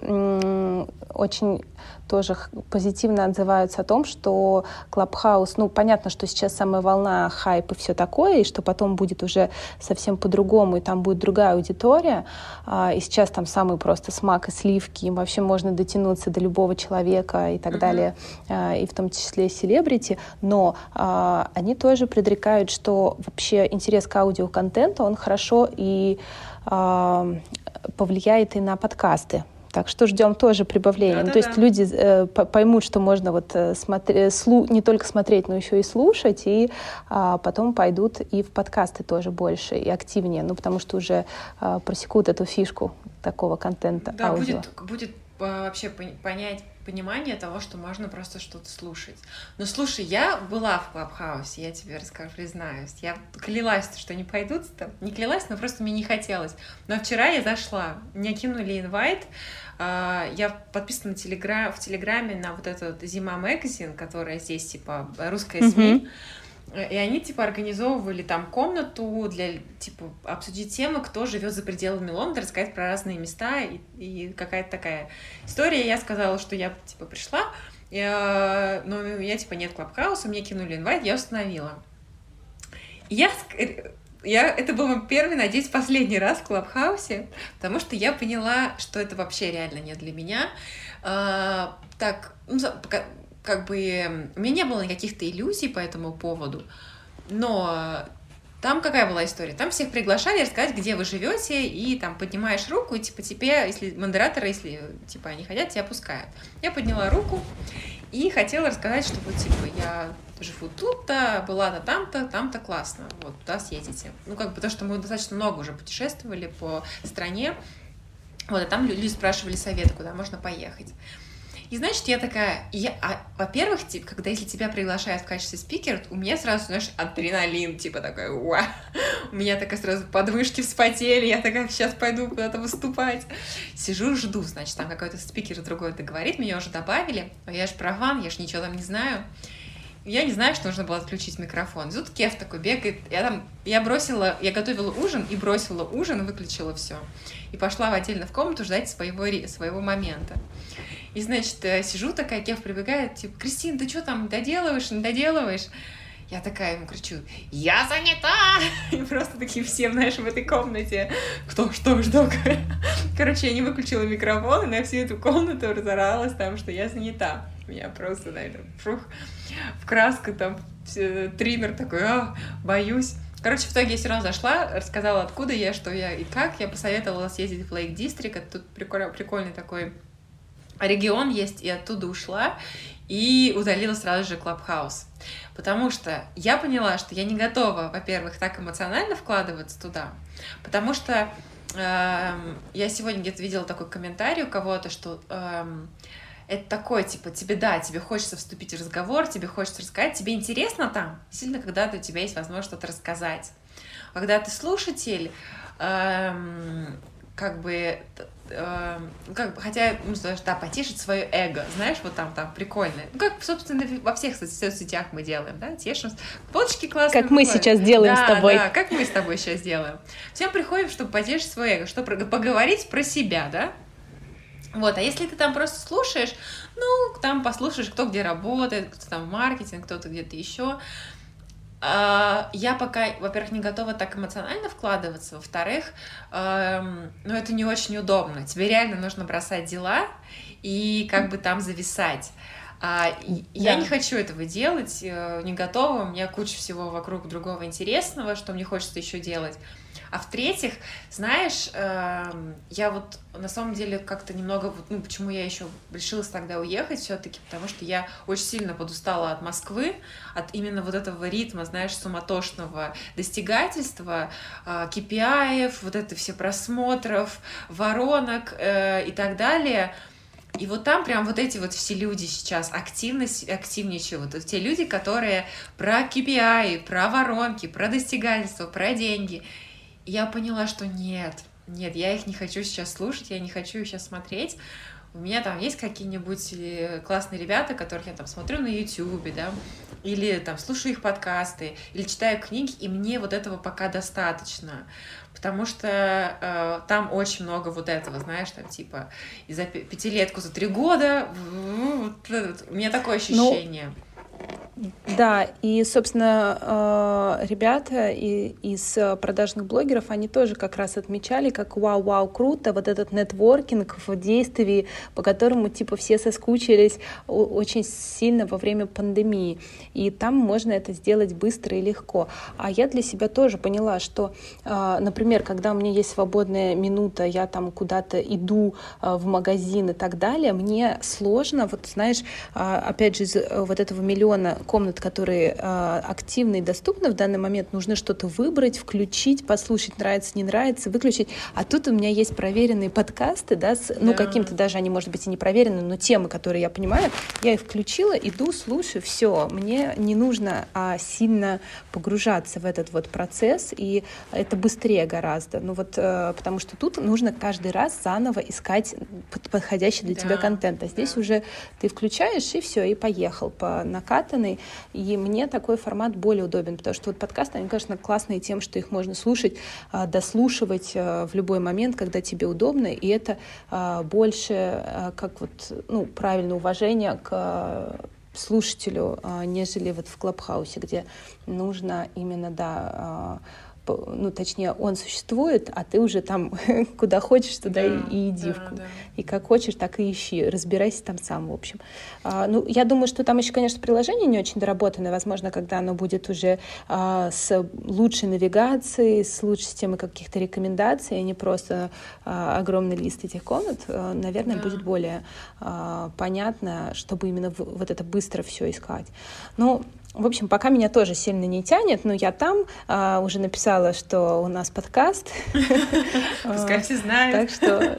очень тоже позитивно отзываются о том, что Клабхаус, ну, понятно, что сейчас самая волна хайп и все такое, и что потом будет уже совсем по-другому, и там будет другая аудитория, а, и сейчас там самый просто смак и сливки, им вообще можно дотянуться до любого человека и так mm-hmm. далее, а, и в том числе селебрити, но а, они тоже предрекают, что вообще интерес к аудиоконтенту, он хорошо и повлияет и на подкасты, так что ждем тоже прибавления. Да, ну, да, то есть да. люди э, поймут, что можно вот э, смотри, слу, не только смотреть, но еще и слушать, и а, потом пойдут и в подкасты тоже больше и активнее, ну потому что уже а, просекут эту фишку такого контента. Да, аудио. будет будет а, вообще понять понимание того, что можно просто что-то слушать. Но слушай, я была в Клабхаусе, я тебе расскажу, признаюсь. Я клялась, что не пойдут там. Не клялась, но просто мне не хотелось. Но вчера я зашла, мне кинули инвайт, а, я подписана в Телеграме на вот этот Зима Магазин, которая здесь, типа, русская СМИ. Mm-hmm. И они, типа, организовывали там комнату для, типа, обсудить темы, кто живет за пределами Лондона, рассказать про разные места и, и какая-то такая история. Я сказала, что я, типа, пришла, я, но я, типа, нет клабхауса, мне кинули инвайт, я установила. я, я, это был мой первый, надеюсь, последний раз в Клабхаусе, потому что я поняла, что это вообще реально не для меня. А, так, ну, как бы у меня не было никаких-то иллюзий по этому поводу, но там какая была история? Там всех приглашали рассказать, где вы живете, и там поднимаешь руку, и типа тебе, если модераторы, если типа они хотят, тебя пускают. Я подняла руку и хотела рассказать, что вот типа я живу тут-то, была-то там-то, там-то классно, вот туда съездите. Ну как бы потому что мы достаточно много уже путешествовали по стране, вот, и там люди спрашивали совет, куда можно поехать. И значит, я такая, я, а, во-первых, типа, когда если тебя приглашают в качестве спикера, у меня сразу, знаешь, адреналин, типа, такой, уа, у меня такая сразу подвышки вспотели, я такая, сейчас пойду куда-то выступать. Сижу, жду, значит, там какой-то спикер другой это говорит, меня уже добавили, а я же прован, я же ничего там не знаю. Я не знаю, что нужно было отключить микрофон. Тут Кев такой бегает. Я там, я бросила, я готовила ужин и бросила ужин, выключила все. И пошла в отдельно в комнату ждать своего, своего момента. И, значит, э, сижу такая, Кев прибегает, типа, Кристина, ты что там, доделываешь, не доделываешь? Я такая ему кричу, я занята! И просто такие все, знаешь, в этой комнате, кто, что, что. Короче, я не выключила микрофон, и на всю эту комнату разоралась там, что я занята. Меня просто, наверное, фух, в краску там, триммер такой, а, боюсь. Короче, в итоге я все равно зашла, рассказала, откуда я, что я и как. Я посоветовала съездить в Лейк Дистрикт. Тут прикольный такой регион есть, и оттуда ушла. И удалила сразу же Клабхаус. Потому что я поняла, что я не готова, во-первых, так эмоционально вкладываться туда. Потому что э, я сегодня где-то видела такой комментарий у кого-то, что э, это такое, типа, тебе, да, тебе хочется вступить в разговор, тебе хочется рассказать, тебе интересно там, сильно, когда у тебя есть возможность что-то рассказать. Когда ты слушатель, эм, как бы, э, как бы, хотя, ну, знаешь, да, потешить свое эго, знаешь, вот там, там, прикольно. Ну, как, собственно, во всех соцсетях мы делаем, да, тешимся. Фоточки классные. Как мы сейчас делаем да, с тобой. Да, как мы с тобой сейчас делаем. Всем приходим, чтобы потешить свое эго, чтобы поговорить про себя, да, вот, а если ты там просто слушаешь, ну, там послушаешь, кто где работает, кто там маркетинг, кто-то где-то еще. А, я пока, во-первых, не готова так эмоционально вкладываться, во-вторых, эм, ну, это не очень удобно. Тебе реально нужно бросать дела и как бы там зависать. А, я да. не хочу этого делать, э, не готова, у меня куча всего вокруг другого интересного, что мне хочется еще делать. А в-третьих, знаешь, э, я вот на самом деле как-то немного, ну, почему я еще решилась тогда уехать все-таки, потому что я очень сильно подустала от Москвы, от именно вот этого ритма, знаешь, суматошного достигательства, э, KPI, вот это все просмотров, воронок э, и так далее. И вот там прям вот эти вот все люди сейчас активно, активничают. Вот те люди, которые про KPI, про воронки, про достигательство, про деньги я поняла, что нет, нет, я их не хочу сейчас слушать, я не хочу их сейчас смотреть. У меня там есть какие-нибудь э, классные ребята, которых я там смотрю на YouTube, да, или там слушаю их подкасты, или читаю книги, и мне вот этого пока достаточно. Потому что э, там очень много вот этого, знаешь, там типа и за пятилетку за три года, вот, вот, у меня такое ну, ощущение. Ну да, и, собственно, э, ребята из продажных блогеров, они тоже как раз отмечали, как вау-вау, круто, вот этот нетворкинг в действии, по которому, типа, все соскучились очень сильно во время пандемии. И там можно это сделать быстро и легко. А я для себя тоже поняла, что, э, например, когда у меня есть свободная минута, я там куда-то иду э, в магазин и так далее, мне сложно, вот знаешь, опять же, вот этого миллиона комнат, которые э, активны и доступны в данный момент, нужно что-то выбрать, включить, послушать, нравится, не нравится, выключить. А тут у меня есть проверенные подкасты, да, с, ну, каким-то даже они, может быть, и не проверены, но темы, которые я понимаю, я их включила, иду, слушаю, все. Мне не нужно а, сильно погружаться в этот вот процесс, и это быстрее гораздо. Ну вот, э, потому что тут нужно каждый раз заново искать подходящий для да, тебя контент. А здесь да. уже ты включаешь, и все, и поехал по накатанной. И мне такой формат более удобен, потому что вот подкасты, они, конечно, классные тем, что их можно слушать, а, дослушивать а, в любой момент, когда тебе удобно, и это а, больше как вот, ну, правильное уважение к слушателю, нежели вот в Клабхаусе, где нужно именно, да, ну, точнее, он существует, а ты уже там куда хочешь, туда да, и, иди. Да, да. И как хочешь, так и ищи. Разбирайся там сам, в общем. А, ну, я думаю, что там еще, конечно, приложение не очень доработано. Возможно, когда оно будет уже а, с лучшей навигацией, с лучшей системой каких-то рекомендаций, а не просто а, огромный лист этих комнат, а, наверное, да. будет более а, понятно, чтобы именно в, вот это быстро все искать. Ну, в общем, пока меня тоже сильно не тянет, но я там а, уже написала, что у нас подкаст. Пускай все знают. Так что...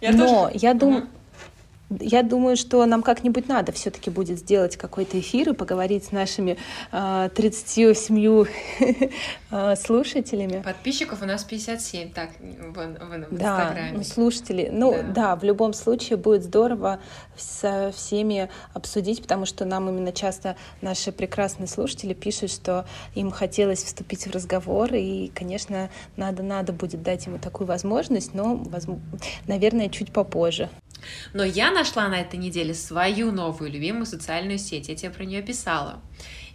Но я думаю... Я думаю, что нам как-нибудь надо все-таки будет сделать какой-то эфир и поговорить с нашими э, 37 э, слушателями. Подписчиков у нас 57, так, в, в, в да, Инстаграме. Ну, слушатели. Ну да. да, в любом случае будет здорово со всеми обсудить, потому что нам именно часто наши прекрасные слушатели пишут, что им хотелось вступить в разговор, и, конечно, надо-надо будет дать ему такую возможность, но, возможно, наверное, чуть попозже. Но я нашла на этой неделе свою новую любимую социальную сеть, я тебе про нее писала.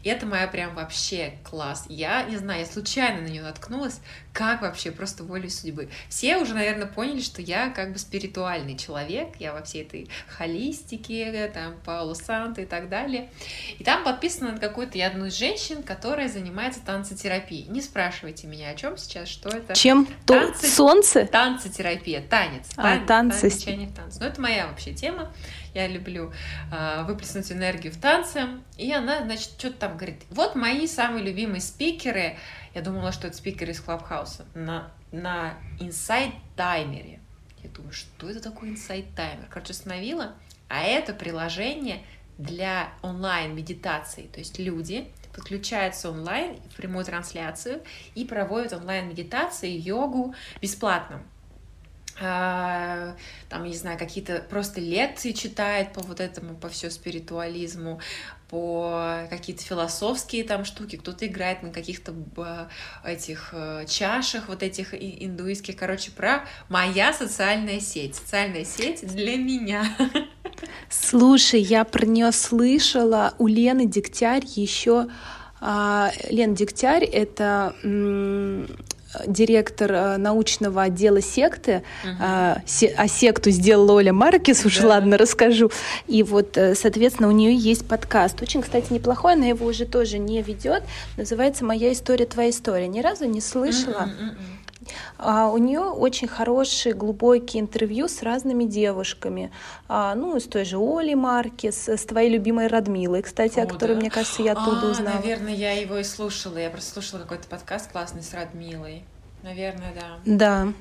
И это моя прям вообще класс. Я не знаю, я случайно на нее наткнулась, как вообще просто волей судьбы. Все уже, наверное, поняли, что я как бы спиритуальный человек, я во всей этой холистике, там, Пауло Санта и так далее. И там подписано на какую-то я одну из женщин, которая занимается танцетерапией. Не спрашивайте меня, о чем сейчас, что это. Чем? Танцы... Солнце? Танцетерапия, танец. А, танцы. Танец, танец. Ну, это моя вообще тема. Я люблю э, выплеснуть энергию в танце. И она, значит, что-то там говорит. Вот мои самые любимые спикеры. Я думала, что это спикеры из Клабхауса. На, на Inside таймере. Я думаю, что это такое Inside таймер? Короче, остановила. А это приложение для онлайн-медитации. То есть люди подключаются онлайн в прямую трансляцию и проводят онлайн-медитации, йогу бесплатно. А, там, не знаю, какие-то просто лекции читает по вот этому, по все спиритуализму, по какие-то философские там штуки, кто-то играет на каких-то этих э, чашах вот этих индуистских, короче, про моя социальная сеть, социальная сеть для меня. Слушай, я про нее слышала. У Лены Дегтярь еще а, Лен Дегтярь — это директор э, научного отдела секты, uh-huh. а, се, а секту сделала Оля Маркес, уж да. ладно, расскажу. И вот, э, соответственно, у нее есть подкаст. Очень, кстати, неплохой, она его уже тоже не ведет. Называется «Моя история, твоя история». Ни разу не слышала. Uh-uh, А у нее очень хорошие, глубокие интервью с разными девушками. А, ну, с той же Олей Маркес, с твоей любимой Радмилой, кстати, о, о которой, да? мне кажется, я оттуда а, узнала. наверное, я его и слушала. Я просто слушала какой-то подкаст классный с Радмилой. Наверное, да. Да.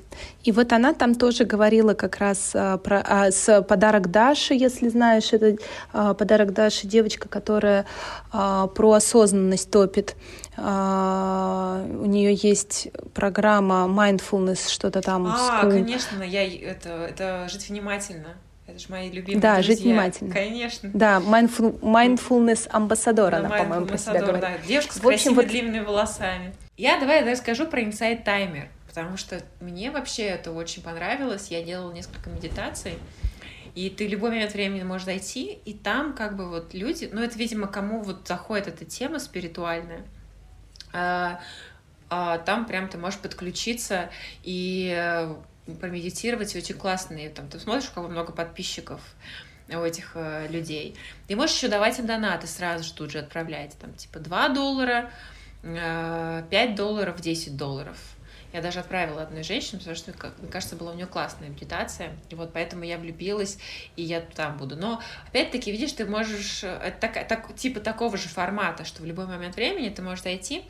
И вот она там тоже говорила как раз а, про а, с подарок Даши, если знаешь, это а, подарок Даши, девочка, которая а, про осознанность топит. А, нее есть программа mindfulness, что-то там. А, конечно, я это это жить внимательно. Это же мои любимые Да, друзья. жить внимательно. Конечно. Да, mindful, mindfulness амбассадор, да, она, по-моему, про себя говорит. Да. Девушка с в общем, красивыми вот... длинными волосами. Я давай я расскажу про Inside Timer, потому что мне вообще это очень понравилось. Я делала несколько медитаций. И ты в любой момент времени можешь зайти, и там как бы вот люди, ну это, видимо, кому вот заходит эта тема спиритуальная, а, там прям ты можешь подключиться и э, промедитировать очень классные. Там, ты смотришь, у кого много подписчиков у этих э, людей. Ты можешь еще давать им донаты сразу же тут же отправлять. Там типа 2 доллара, э, 5 долларов, 10 долларов. Я даже отправила одной женщине, потому что, мне кажется, была у нее классная медитация. И вот поэтому я влюбилась, и я там буду. Но, опять-таки, видишь, ты можешь... Э, так, так, типа такого же формата, что в любой момент времени ты можешь зайти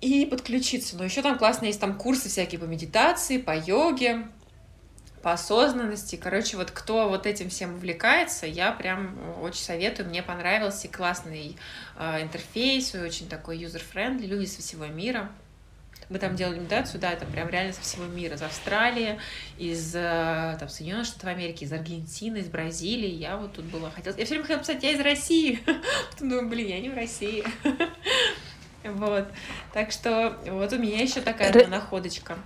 и подключиться. Но еще там классно есть там курсы всякие по медитации, по йоге, по осознанности. Короче, вот кто вот этим всем увлекается, я прям очень советую. Мне понравился классный э, интерфейс, очень такой user-friendly, люди со всего мира. Мы там делали медитацию, да, это прям реально со всего мира, из Австралии, из э, там, Соединенных Штатов Америки, из Аргентины, из Бразилии. Я вот тут была, хотела... Я все время хотела писать, я из России. Потом думаю, блин, я не в России. Вот. Так что вот у меня еще такая Р... находочка.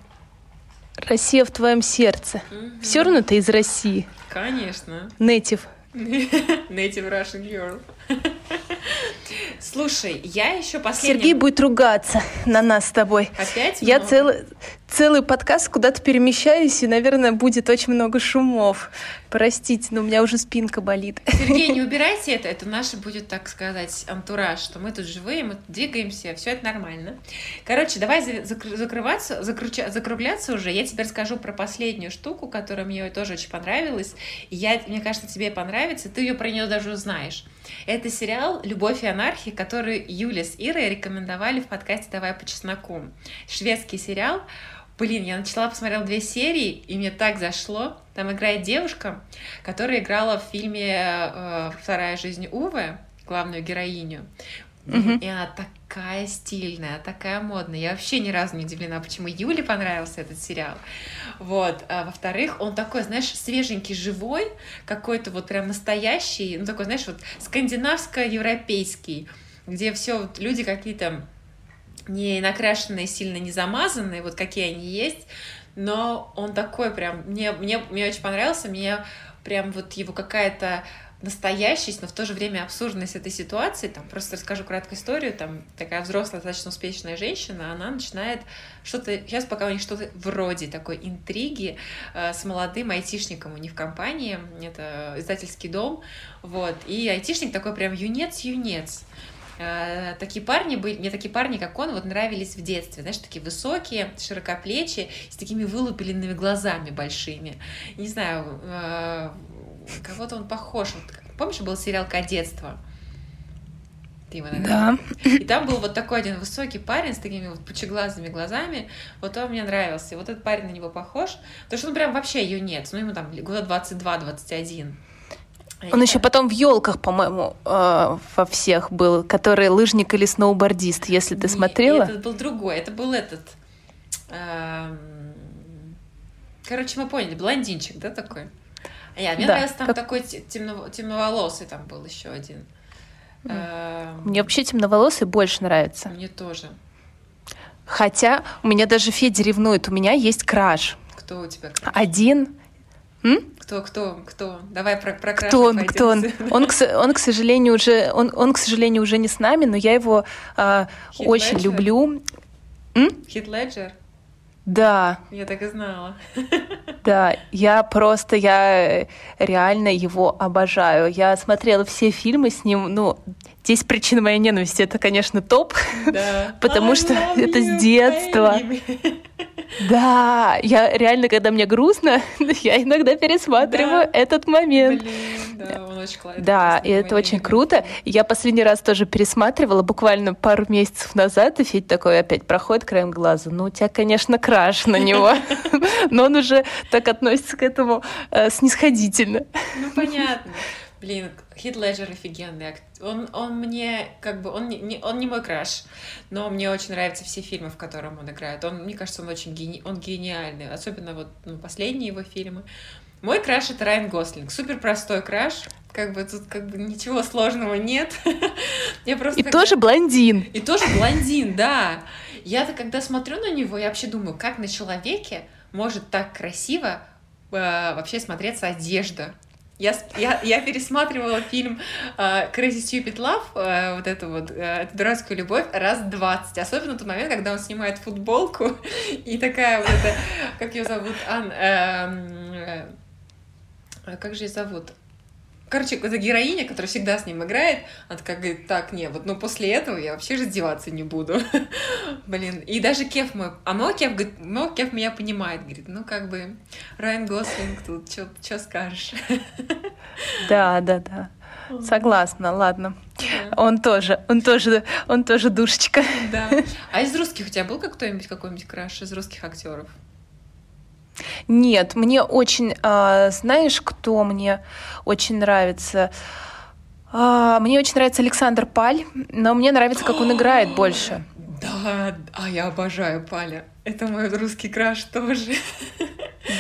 Россия в твоем сердце. Угу. Все равно ты из России. Конечно. Native. Native Russian girl. Слушай, я еще последний... Сергей будет ругаться на нас с тобой. Опять? Я целый, целый подкаст куда-то перемещаюсь, и, наверное, будет очень много шумов. Простите, но у меня уже спинка болит. Сергей, не убирайте это, это наше будет, так сказать, антураж, что мы тут живые, мы тут двигаемся, все это нормально. Короче, давай закрываться, закруча, закругляться уже. Я тебе расскажу про последнюю штуку, которая мне тоже очень понравилась. Я, мне кажется, тебе понравится, ты ее про нее даже узнаешь. Это сериал «Любовь и анархия», который Юля с Ирой рекомендовали в подкасте «Давай по чесноку». Шведский сериал. Блин, я начала, посмотрела две серии, и мне так зашло. Там играет девушка, которая играла в фильме э, «Вторая жизнь Увы», главную героиню. Mm-hmm. И она такая стильная, такая модная. Я вообще ни разу не удивлена, почему Юле понравился этот сериал. Вот. А, во-вторых, он такой, знаешь, свеженький, живой, какой-то вот прям настоящий, ну такой, знаешь, вот скандинавско-европейский, где все вот люди какие-то не накрашенные, сильно не замазанные, вот какие они есть, но он такой прям, мне, мне, мне очень понравился, мне прям вот его какая-то настоящесть, но в то же время абсурдность этой ситуации. Там просто расскажу краткую историю. Там такая взрослая, достаточно успешная женщина, она начинает что-то... Сейчас пока у них что-то вроде такой интриги э, с молодым айтишником у них в компании. Это издательский дом. Вот. И айтишник такой прям юнец-юнец. Э, такие парни были, мне такие парни, как он, вот нравились в детстве, знаешь, такие высокие, широкоплечие, с такими вылупленными глазами большими. Не знаю, э, кого-то он похож. Вот, помнишь, был сериал «Кадетство»? Ты его, наверное, да. И там был вот такой один высокий парень с такими вот пучеглазыми глазами. Вот он мне нравился. И вот этот парень на него похож. Потому что он прям вообще юнец. Ну, ему там года 22-21. Он еще потом в елках, по-моему, э, во всех был, который лыжник или сноубордист, если ты смотрела. Это был другой, это был этот. Эм, короче, мы поняли, блондинчик, да, такой? Нет, мне да, нравился там как... такой темно, темноволосый там был еще один. Эм, мне вообще темноволосый больше нравится. Мне тоже. Хотя у меня даже Федя ревнует, у меня есть краш. Кто у тебя краш? Один. М? Кто, кто, кто? Давай про, про Кто он, кто он? Он, к, он, к сожалению, уже, он, он, к сожалению, уже не с нами, но я его э, очень Леджер? люблю. Хит Леджер? Да. Я так и знала. Да, я просто, я реально его обожаю. Я смотрела все фильмы с ним, ну, здесь причина моей ненависти, это, конечно, топ, да. потому I что это с детства. Baby. Да, я реально, когда мне грустно, я иногда пересматриваю да? этот момент. Блин, да, он очень классный. Да, и это очень круто. Я последний раз тоже пересматривала, буквально пару месяцев назад, и Федь такой опять проходит краем глаза. Ну, у тебя, конечно, краш на него, но он уже так относится к этому э, снисходительно. Ну, понятно. Блин, Хит Леджер офигенный актер. Он, он мне, как бы, он не, он не мой краш, но мне очень нравятся все фильмы, в которых он играет. Он, мне кажется, он очень гени, он гениальный, особенно вот ну, последние его фильмы. Мой краш — это Райан Гослинг. Супер простой краш, как бы тут как бы ничего сложного нет. я просто и когда... тоже блондин. И тоже блондин, да. Я-то когда смотрю на него, я вообще думаю, как на человеке может так красиво э, вообще смотреться одежда. Я, я, я пересматривала фильм uh, Crazy Stupid Love, uh, вот эту вот uh, дурацкую любовь, раз двадцать. Особенно тот момент, когда он снимает футболку, и такая вот эта, как ее зовут, Ан, э, э, как же ее зовут? Короче, это героиня, которая всегда с ним играет, она такая говорит, так, не, вот, ну, после этого я вообще раздеваться не буду. Блин, и даже Кев мой, а мой Кев, говорит, мой Кев меня понимает, говорит, ну, как бы, Райан Гослинг тут, что скажешь? Да, да, да. Согласна, ладно. Да. Он тоже, он тоже, он тоже душечка. Да. А из русских у тебя был кто-нибудь какой-нибудь краш из русских актеров? Нет, мне очень, а, знаешь, кто мне очень нравится? А, мне очень нравится Александр Паль, но мне нравится, как он играет больше. Да, а я обожаю Паля. Это мой русский краш тоже.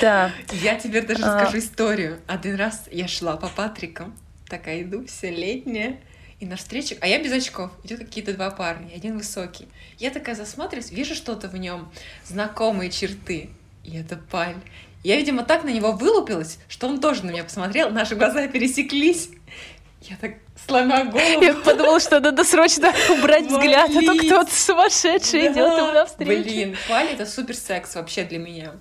Да. Я тебе даже а... расскажу историю. Один раз я шла по Патрикам, такая иду, все летняя, и на встречу, а я без очков, идут какие-то два парня, один высокий. Я такая засмотрюсь, вижу что-то в нем, знакомые черты. И это Паль. Я, видимо, так на него вылупилась, что он тоже на меня посмотрел, наши глаза пересеклись. Я так сломя голову. Я подумала, что надо срочно убрать взгляд, а то кто-то сумасшедший идет ему навстречу. Блин, Паль — это супер секс вообще для меня.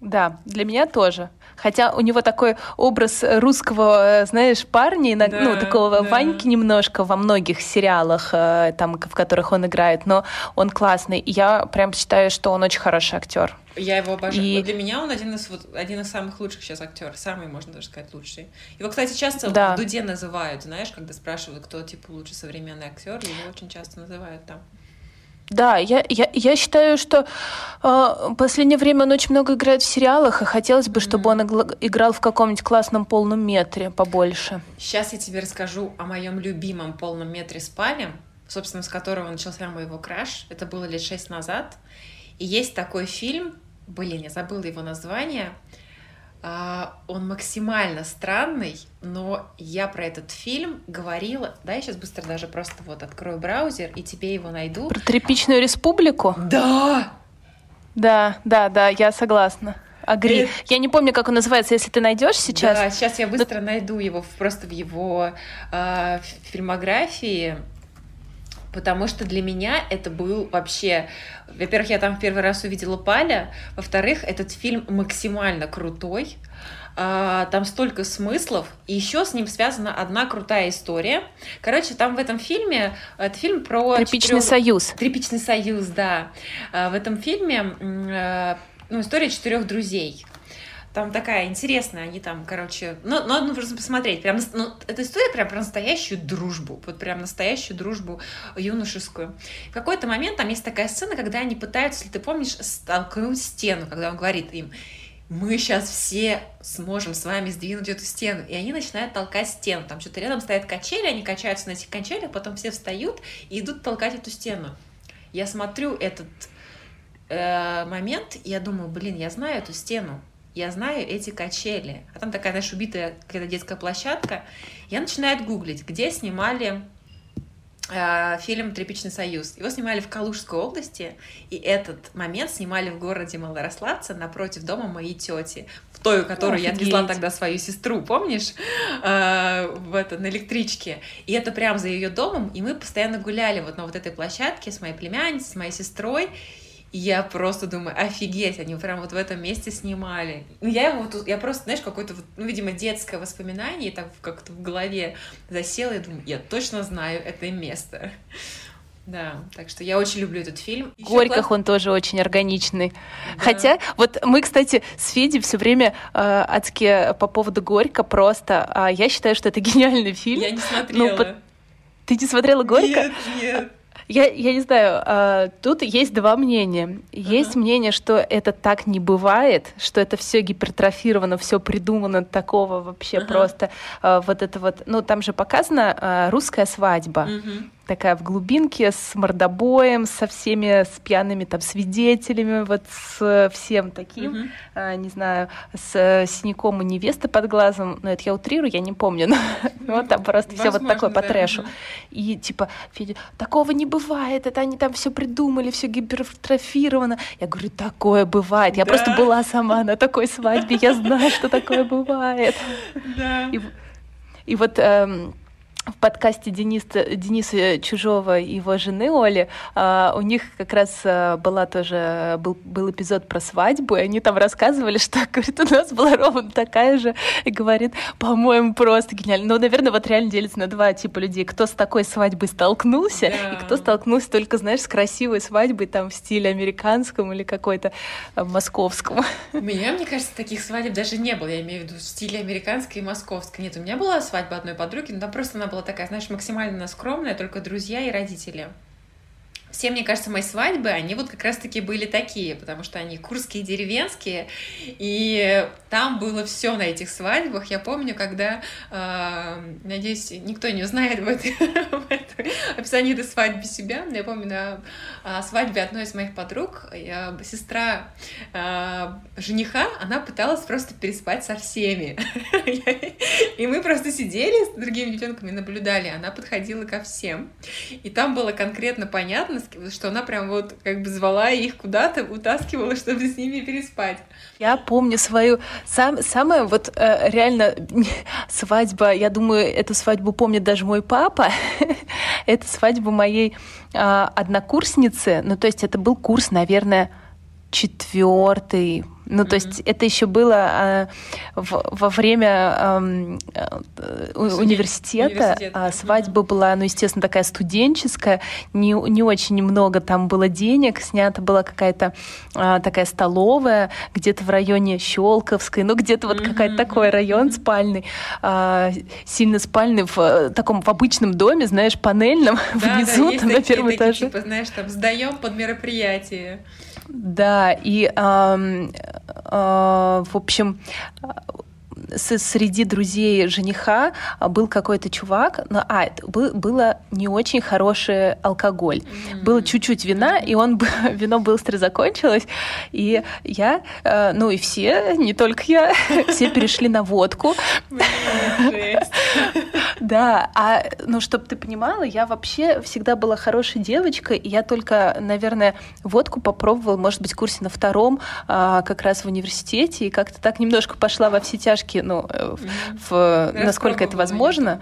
Да, для меня тоже. Хотя у него такой образ русского, э, знаешь, парня, да, ну, такого да. Ваньки немножко во многих сериалах, э, там, в которых он играет, но он классный. И я прям считаю, что он очень хороший актер. Я его обожаю. И... Для меня он один из, вот, один из самых лучших сейчас актеров. Самый, можно даже сказать, лучший. Его, кстати, часто да. в Дуде называют, знаешь, когда спрашивают, кто, типа, лучший современный актер, его очень часто называют там. Да, я, я, я считаю, что э, в последнее время он очень много играет в сериалах, и хотелось бы, чтобы он играл в каком-нибудь классном полном метре побольше. Сейчас я тебе расскажу о моем любимом полном метре с Палем, собственно, с которого начался мой его краш. Это было лет шесть назад. И есть такой фильм, блин, я забыла его название, он максимально странный, но я про этот фильм говорила. Да, я сейчас быстро даже просто вот открою браузер и тебе его найду. Про тряпичную республику? Да! Да, да, да, я согласна. Агри. Я не помню, как он называется, если ты найдешь сейчас. Да, сейчас я быстро Но... найду его просто в его э, фильмографии потому что для меня это был вообще... Во-первых, я там в первый раз увидела Паля, во-вторых, этот фильм максимально крутой, а, там столько смыслов, и еще с ним связана одна крутая история. Короче, там в этом фильме, это фильм про... Тряпичный четырех... союз. Тряпичный союз, да. А, в этом фильме э, ну, история четырех друзей. Там такая интересная, они там, короче, ну, ну, просто посмотреть, прям, ну, эта история прям про настоящую дружбу, вот прям настоящую дружбу юношескую. В какой-то момент там есть такая сцена, когда они пытаются, если ты помнишь, столкнуть стену, когда он говорит им, мы сейчас все сможем с вами сдвинуть эту стену. И они начинают толкать стену. Там что-то рядом стоят качели, они качаются на этих качелях, потом все встают и идут толкать эту стену. Я смотрю этот э, момент, и я думаю, блин, я знаю эту стену я знаю эти качели. А там такая, знаешь, убитая какая-то детская площадка. Я начинаю гуглить, где снимали э, фильм «Тряпичный союз». Его снимали в Калужской области, и этот момент снимали в городе Малорославце напротив дома моей тети, в той, у которой Офигеть. я отвезла тогда свою сестру, помнишь, э, в это, на электричке. И это прямо за ее домом, и мы постоянно гуляли вот на вот этой площадке с моей племянницей, с моей сестрой, я просто думаю, офигеть, они прям вот в этом месте снимали. Ну, я его вот, я просто, знаешь, какое-то, вот, ну, видимо, детское воспоминание, так как-то в голове засело, и думаю, я точно знаю это место. Да, так что я очень люблю этот фильм. Еще Горьких класс... он тоже очень органичный. Да. Хотя, вот мы, кстати, с Федей все время э, адски по поводу Горько просто. А я считаю, что это гениальный фильм. Я не смотрела. Ну, по... Ты не смотрела Горько? Нет, нет. Я, я не знаю, а, тут есть два мнения. Есть uh-huh. мнение, что это так не бывает, что это все гипертрофировано, все придумано такого вообще uh-huh. просто а, вот это вот. Ну там же показана а, русская свадьба. Uh-huh такая в глубинке с мордобоем, со всеми с пьяными там свидетелями, вот с всем таким, mm-hmm. а, не знаю, с э, синяком и невесты под глазом, ну это я утрирую, я не помню, но вот там просто все вот такое по трэшу. И типа, Федя, такого не бывает, это они там все придумали, все гипертрофировано. Я говорю, такое бывает. Я просто была сама на такой свадьбе, я знаю, что такое бывает. И вот эм, в подкасте Дениса, Дениса Чужого и его жены Оли, а, у них как раз а, была тоже, был, был эпизод про свадьбу, и они там рассказывали, что, говорит, у нас была ровно такая же, и говорит, по-моему, просто гениально. Ну, наверное, вот реально делится на два типа людей. Кто с такой свадьбой столкнулся, да. и кто столкнулся только, знаешь, с красивой свадьбой там в стиле американском или какой-то а, московском. У меня, мне кажется, таких свадеб даже не было, я имею в виду в стиле американской и московской. Нет, у меня была свадьба одной подруги, но там просто она была такая, знаешь, максимально скромная, только друзья и родители все, мне кажется, мои свадьбы, они вот как раз-таки были такие, потому что они курские, деревенские, и там было все на этих свадьбах. Я помню, когда, э, надеюсь, никто не узнает в, этой, описании этой свадьбы себя, но я помню на э, свадьбе одной из моих подруг, сестра э, жениха, она пыталась просто переспать со всеми. И мы просто сидели с другими девчонками, наблюдали, она подходила ко всем. И там было конкретно понятно, что она прям вот как бы звала их куда-то, утаскивала, чтобы с ними переспать. Я помню свою сам, самое вот э, реально свадьба, я думаю, эту свадьбу помнит даже мой папа. это свадьба моей э, однокурсницы. Ну, то есть это был курс, наверное, четвертый, ну, mm-hmm. то есть это еще было в, во время а, университета, Университет. а свадьба mm-hmm. была, ну, естественно, такая студенческая, не, не очень много там было денег, снята была какая-то а, такая столовая, где-то в районе Щелковской, ну, где-то вот mm-hmm. какой-то такой район спальный, сильно спальный в э, таком в обычном доме, знаешь, панельном, да, внизу, да, там на первом такие, этаже. Типа, знаешь, там сдаем под мероприятие. Да, и, э, э, в общем, среди друзей жениха был какой-то чувак, но а, это был, было не очень хороший алкоголь. Mm-hmm. Было чуть-чуть вина, и он вино быстро закончилось, и я, э, ну и все, не только я, все перешли на водку. Да, а, ну, чтобы ты понимала, я вообще всегда была хорошей девочкой, и я только, наверное, водку попробовала, может быть, курсе на втором, а, как раз в университете, и как-то так немножко пошла во все тяжкие, ну, в, в, насколько это возможно.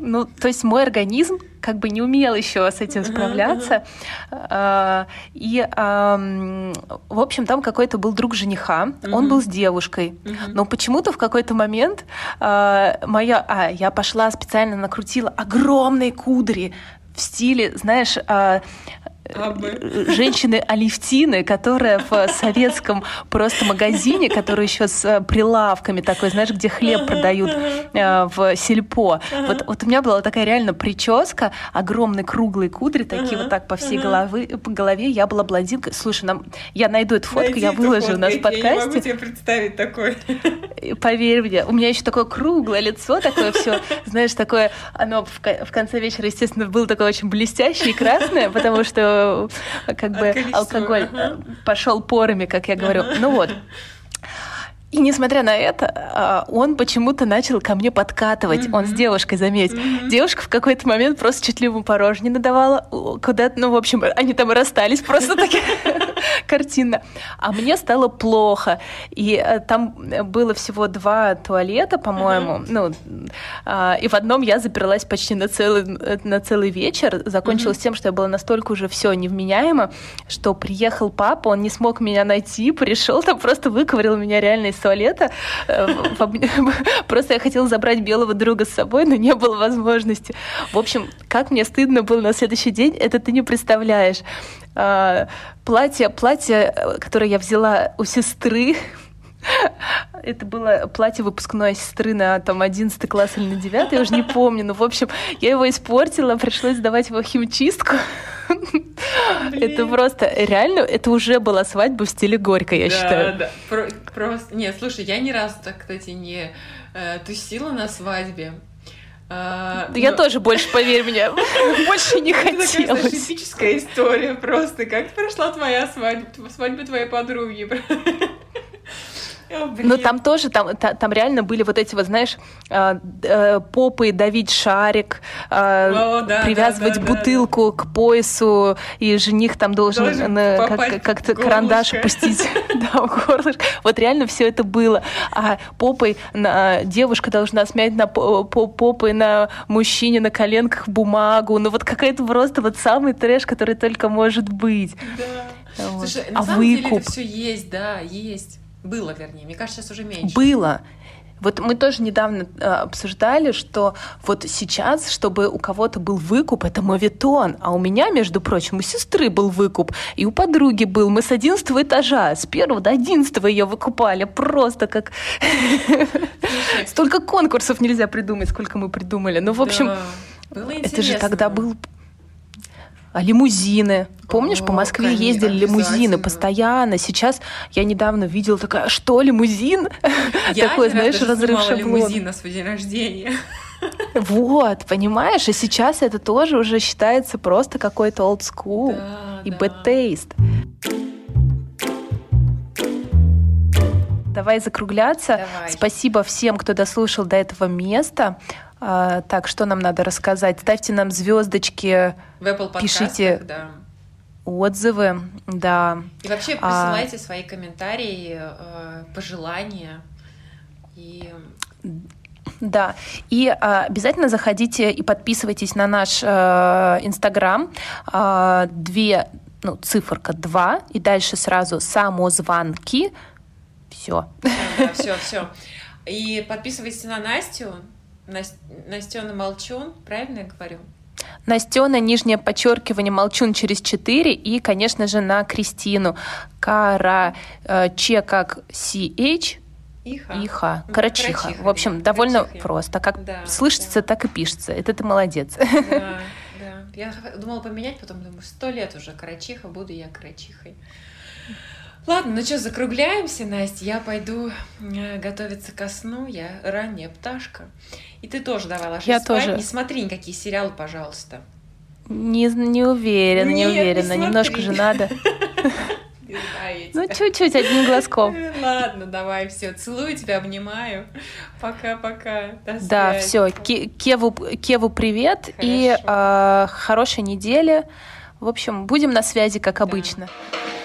Ну, то есть мой организм как бы не умел еще с этим справляться. Uh-huh. И, в общем, там какой-то был друг жениха, uh-huh. он был с девушкой. Uh-huh. Но почему-то в какой-то момент а, моя... А, я пошла специально накрутила огромные кудри в стиле, знаешь, а, женщины Алевтины, которая в советском просто магазине, который еще с прилавками такой, знаешь, где хлеб продают э, в сельпо. Вот, вот у меня была такая реально прическа, огромные круглые кудри, такие вот так по всей головы, по голове. Я была блондинкой. Слушай, нам, я найду эту фотку, Найди я выложу у нас в подкасте. Я не могу тебе представить такое. Поверь мне, у меня еще такое круглое лицо, такое все, знаешь, такое, оно в, в конце вечера, естественно, было такое очень блестящее и красное, потому что как бы алкоголь ага. пошел порами, как я говорю. Ага. Ну вот. И несмотря на это, а, он почему-то начал ко мне подкатывать. Mm-hmm. Он с девушкой, заметь. Mm-hmm. Девушка в какой-то момент просто чуть ли ему порожни надавала. Куда-то, ну, в общем, они там расстались просто таки картинно. А мне стало плохо. И э, там было всего два туалета, по-моему. Ну, а, и в одном я заперлась почти на целый, на целый вечер. Закончилось тем, что я была настолько уже все невменяемо, что приехал папа, он не смог меня найти, пришел там, просто выковырил меня реально из туалета. Э, просто я хотела забрать белого друга с собой, но не было возможности. В общем, как мне стыдно было на следующий день, это ты не представляешь. А, платье, платье, которое я взяла у сестры, это было платье выпускной сестры на там 11 класс или на 9, я уже не помню. Но, в общем, я его испортила, пришлось сдавать его в химчистку. Это просто, реально, это уже была свадьба в стиле горько, я считаю. Да, да. просто, нет, слушай, я ни разу так, кстати, не э, тусила на свадьбе. А, да я тоже больше, поверь мне, больше не хотелось. Это типическая история просто. Как прошла твоя свадьба, свадьба твоей подруги? Но там тоже, там, там реально были вот эти вот, знаешь, а, э, попы давить шарик, а, О, да, привязывать да, да, бутылку да, к поясу, и жених там должен, должен как, как-то карандаш опустить да, в горлышко. Вот реально все это было. А попой на, девушка должна смять на попой на мужчине на коленках бумагу. Ну вот какая-то просто вот самый трэш, который только может быть. Да. Вот. Слушай, на а самом выкуп? деле это все есть, да, есть. Было, вернее. Мне кажется, сейчас уже меньше. Было. Вот мы тоже недавно э, обсуждали, что вот сейчас, чтобы у кого-то был выкуп, это мовитон, а у меня, между прочим, у сестры был выкуп, и у подруги был. Мы с одиннадцатого этажа, с первого до одиннадцатого ее выкупали, просто как... Столько конкурсов нельзя придумать, сколько мы придумали. Ну, в общем, это же тогда был лимузины. Помнишь, О, по Москве конечно, ездили лимузины постоянно. Сейчас я недавно видела такая, что лимузин? Я Такой, знаешь, разрыв шаблона. лимузин на свой день рождения. Вот, понимаешь? И сейчас это тоже уже считается просто какой-то old school да, и да. bad taste. Давай закругляться. Давай. Спасибо всем, кто дослушал до этого места. А, так, что нам надо рассказать? Ставьте нам звездочки, в Apple пишите да. отзывы, да. И вообще а, присылайте а... свои комментарии, э, пожелания и да, и а, обязательно заходите и подписывайтесь на наш э, Инстаграм. Э, э, две, ну, циферка 2, и дальше сразу самозванки. Все. Да, все, все. И подписывайтесь на Настю, Настена Молчун, правильно я говорю? Настена, нижнее подчеркивание, молчун через 4 и, конечно же, на Кристину. Кара, э, че как CH, Иха. Иха. Карачиха. Карачиха. В общем, довольно Карачиха. просто. Как да, слышится, да. так и пишется. Это ты молодец. Да, да. Я думала поменять, потом думаю, сто лет уже Карачиха, буду я Карачихой. Ладно, ну что, закругляемся, Настя. Я пойду э, готовиться ко сну. Я ранняя пташка. И ты тоже давай ложись я спать. Тоже. Не смотри никакие сериалы, пожалуйста. Не, не уверена, не уверена. Не Немножко же надо. Ну, чуть-чуть, одним глазком. Ладно, давай, все. Целую тебя, обнимаю. Пока-пока. Да, все. Кеву, Кеву привет Хорошо. и э, хорошей недели. В общем, будем на связи, как обычно. Да.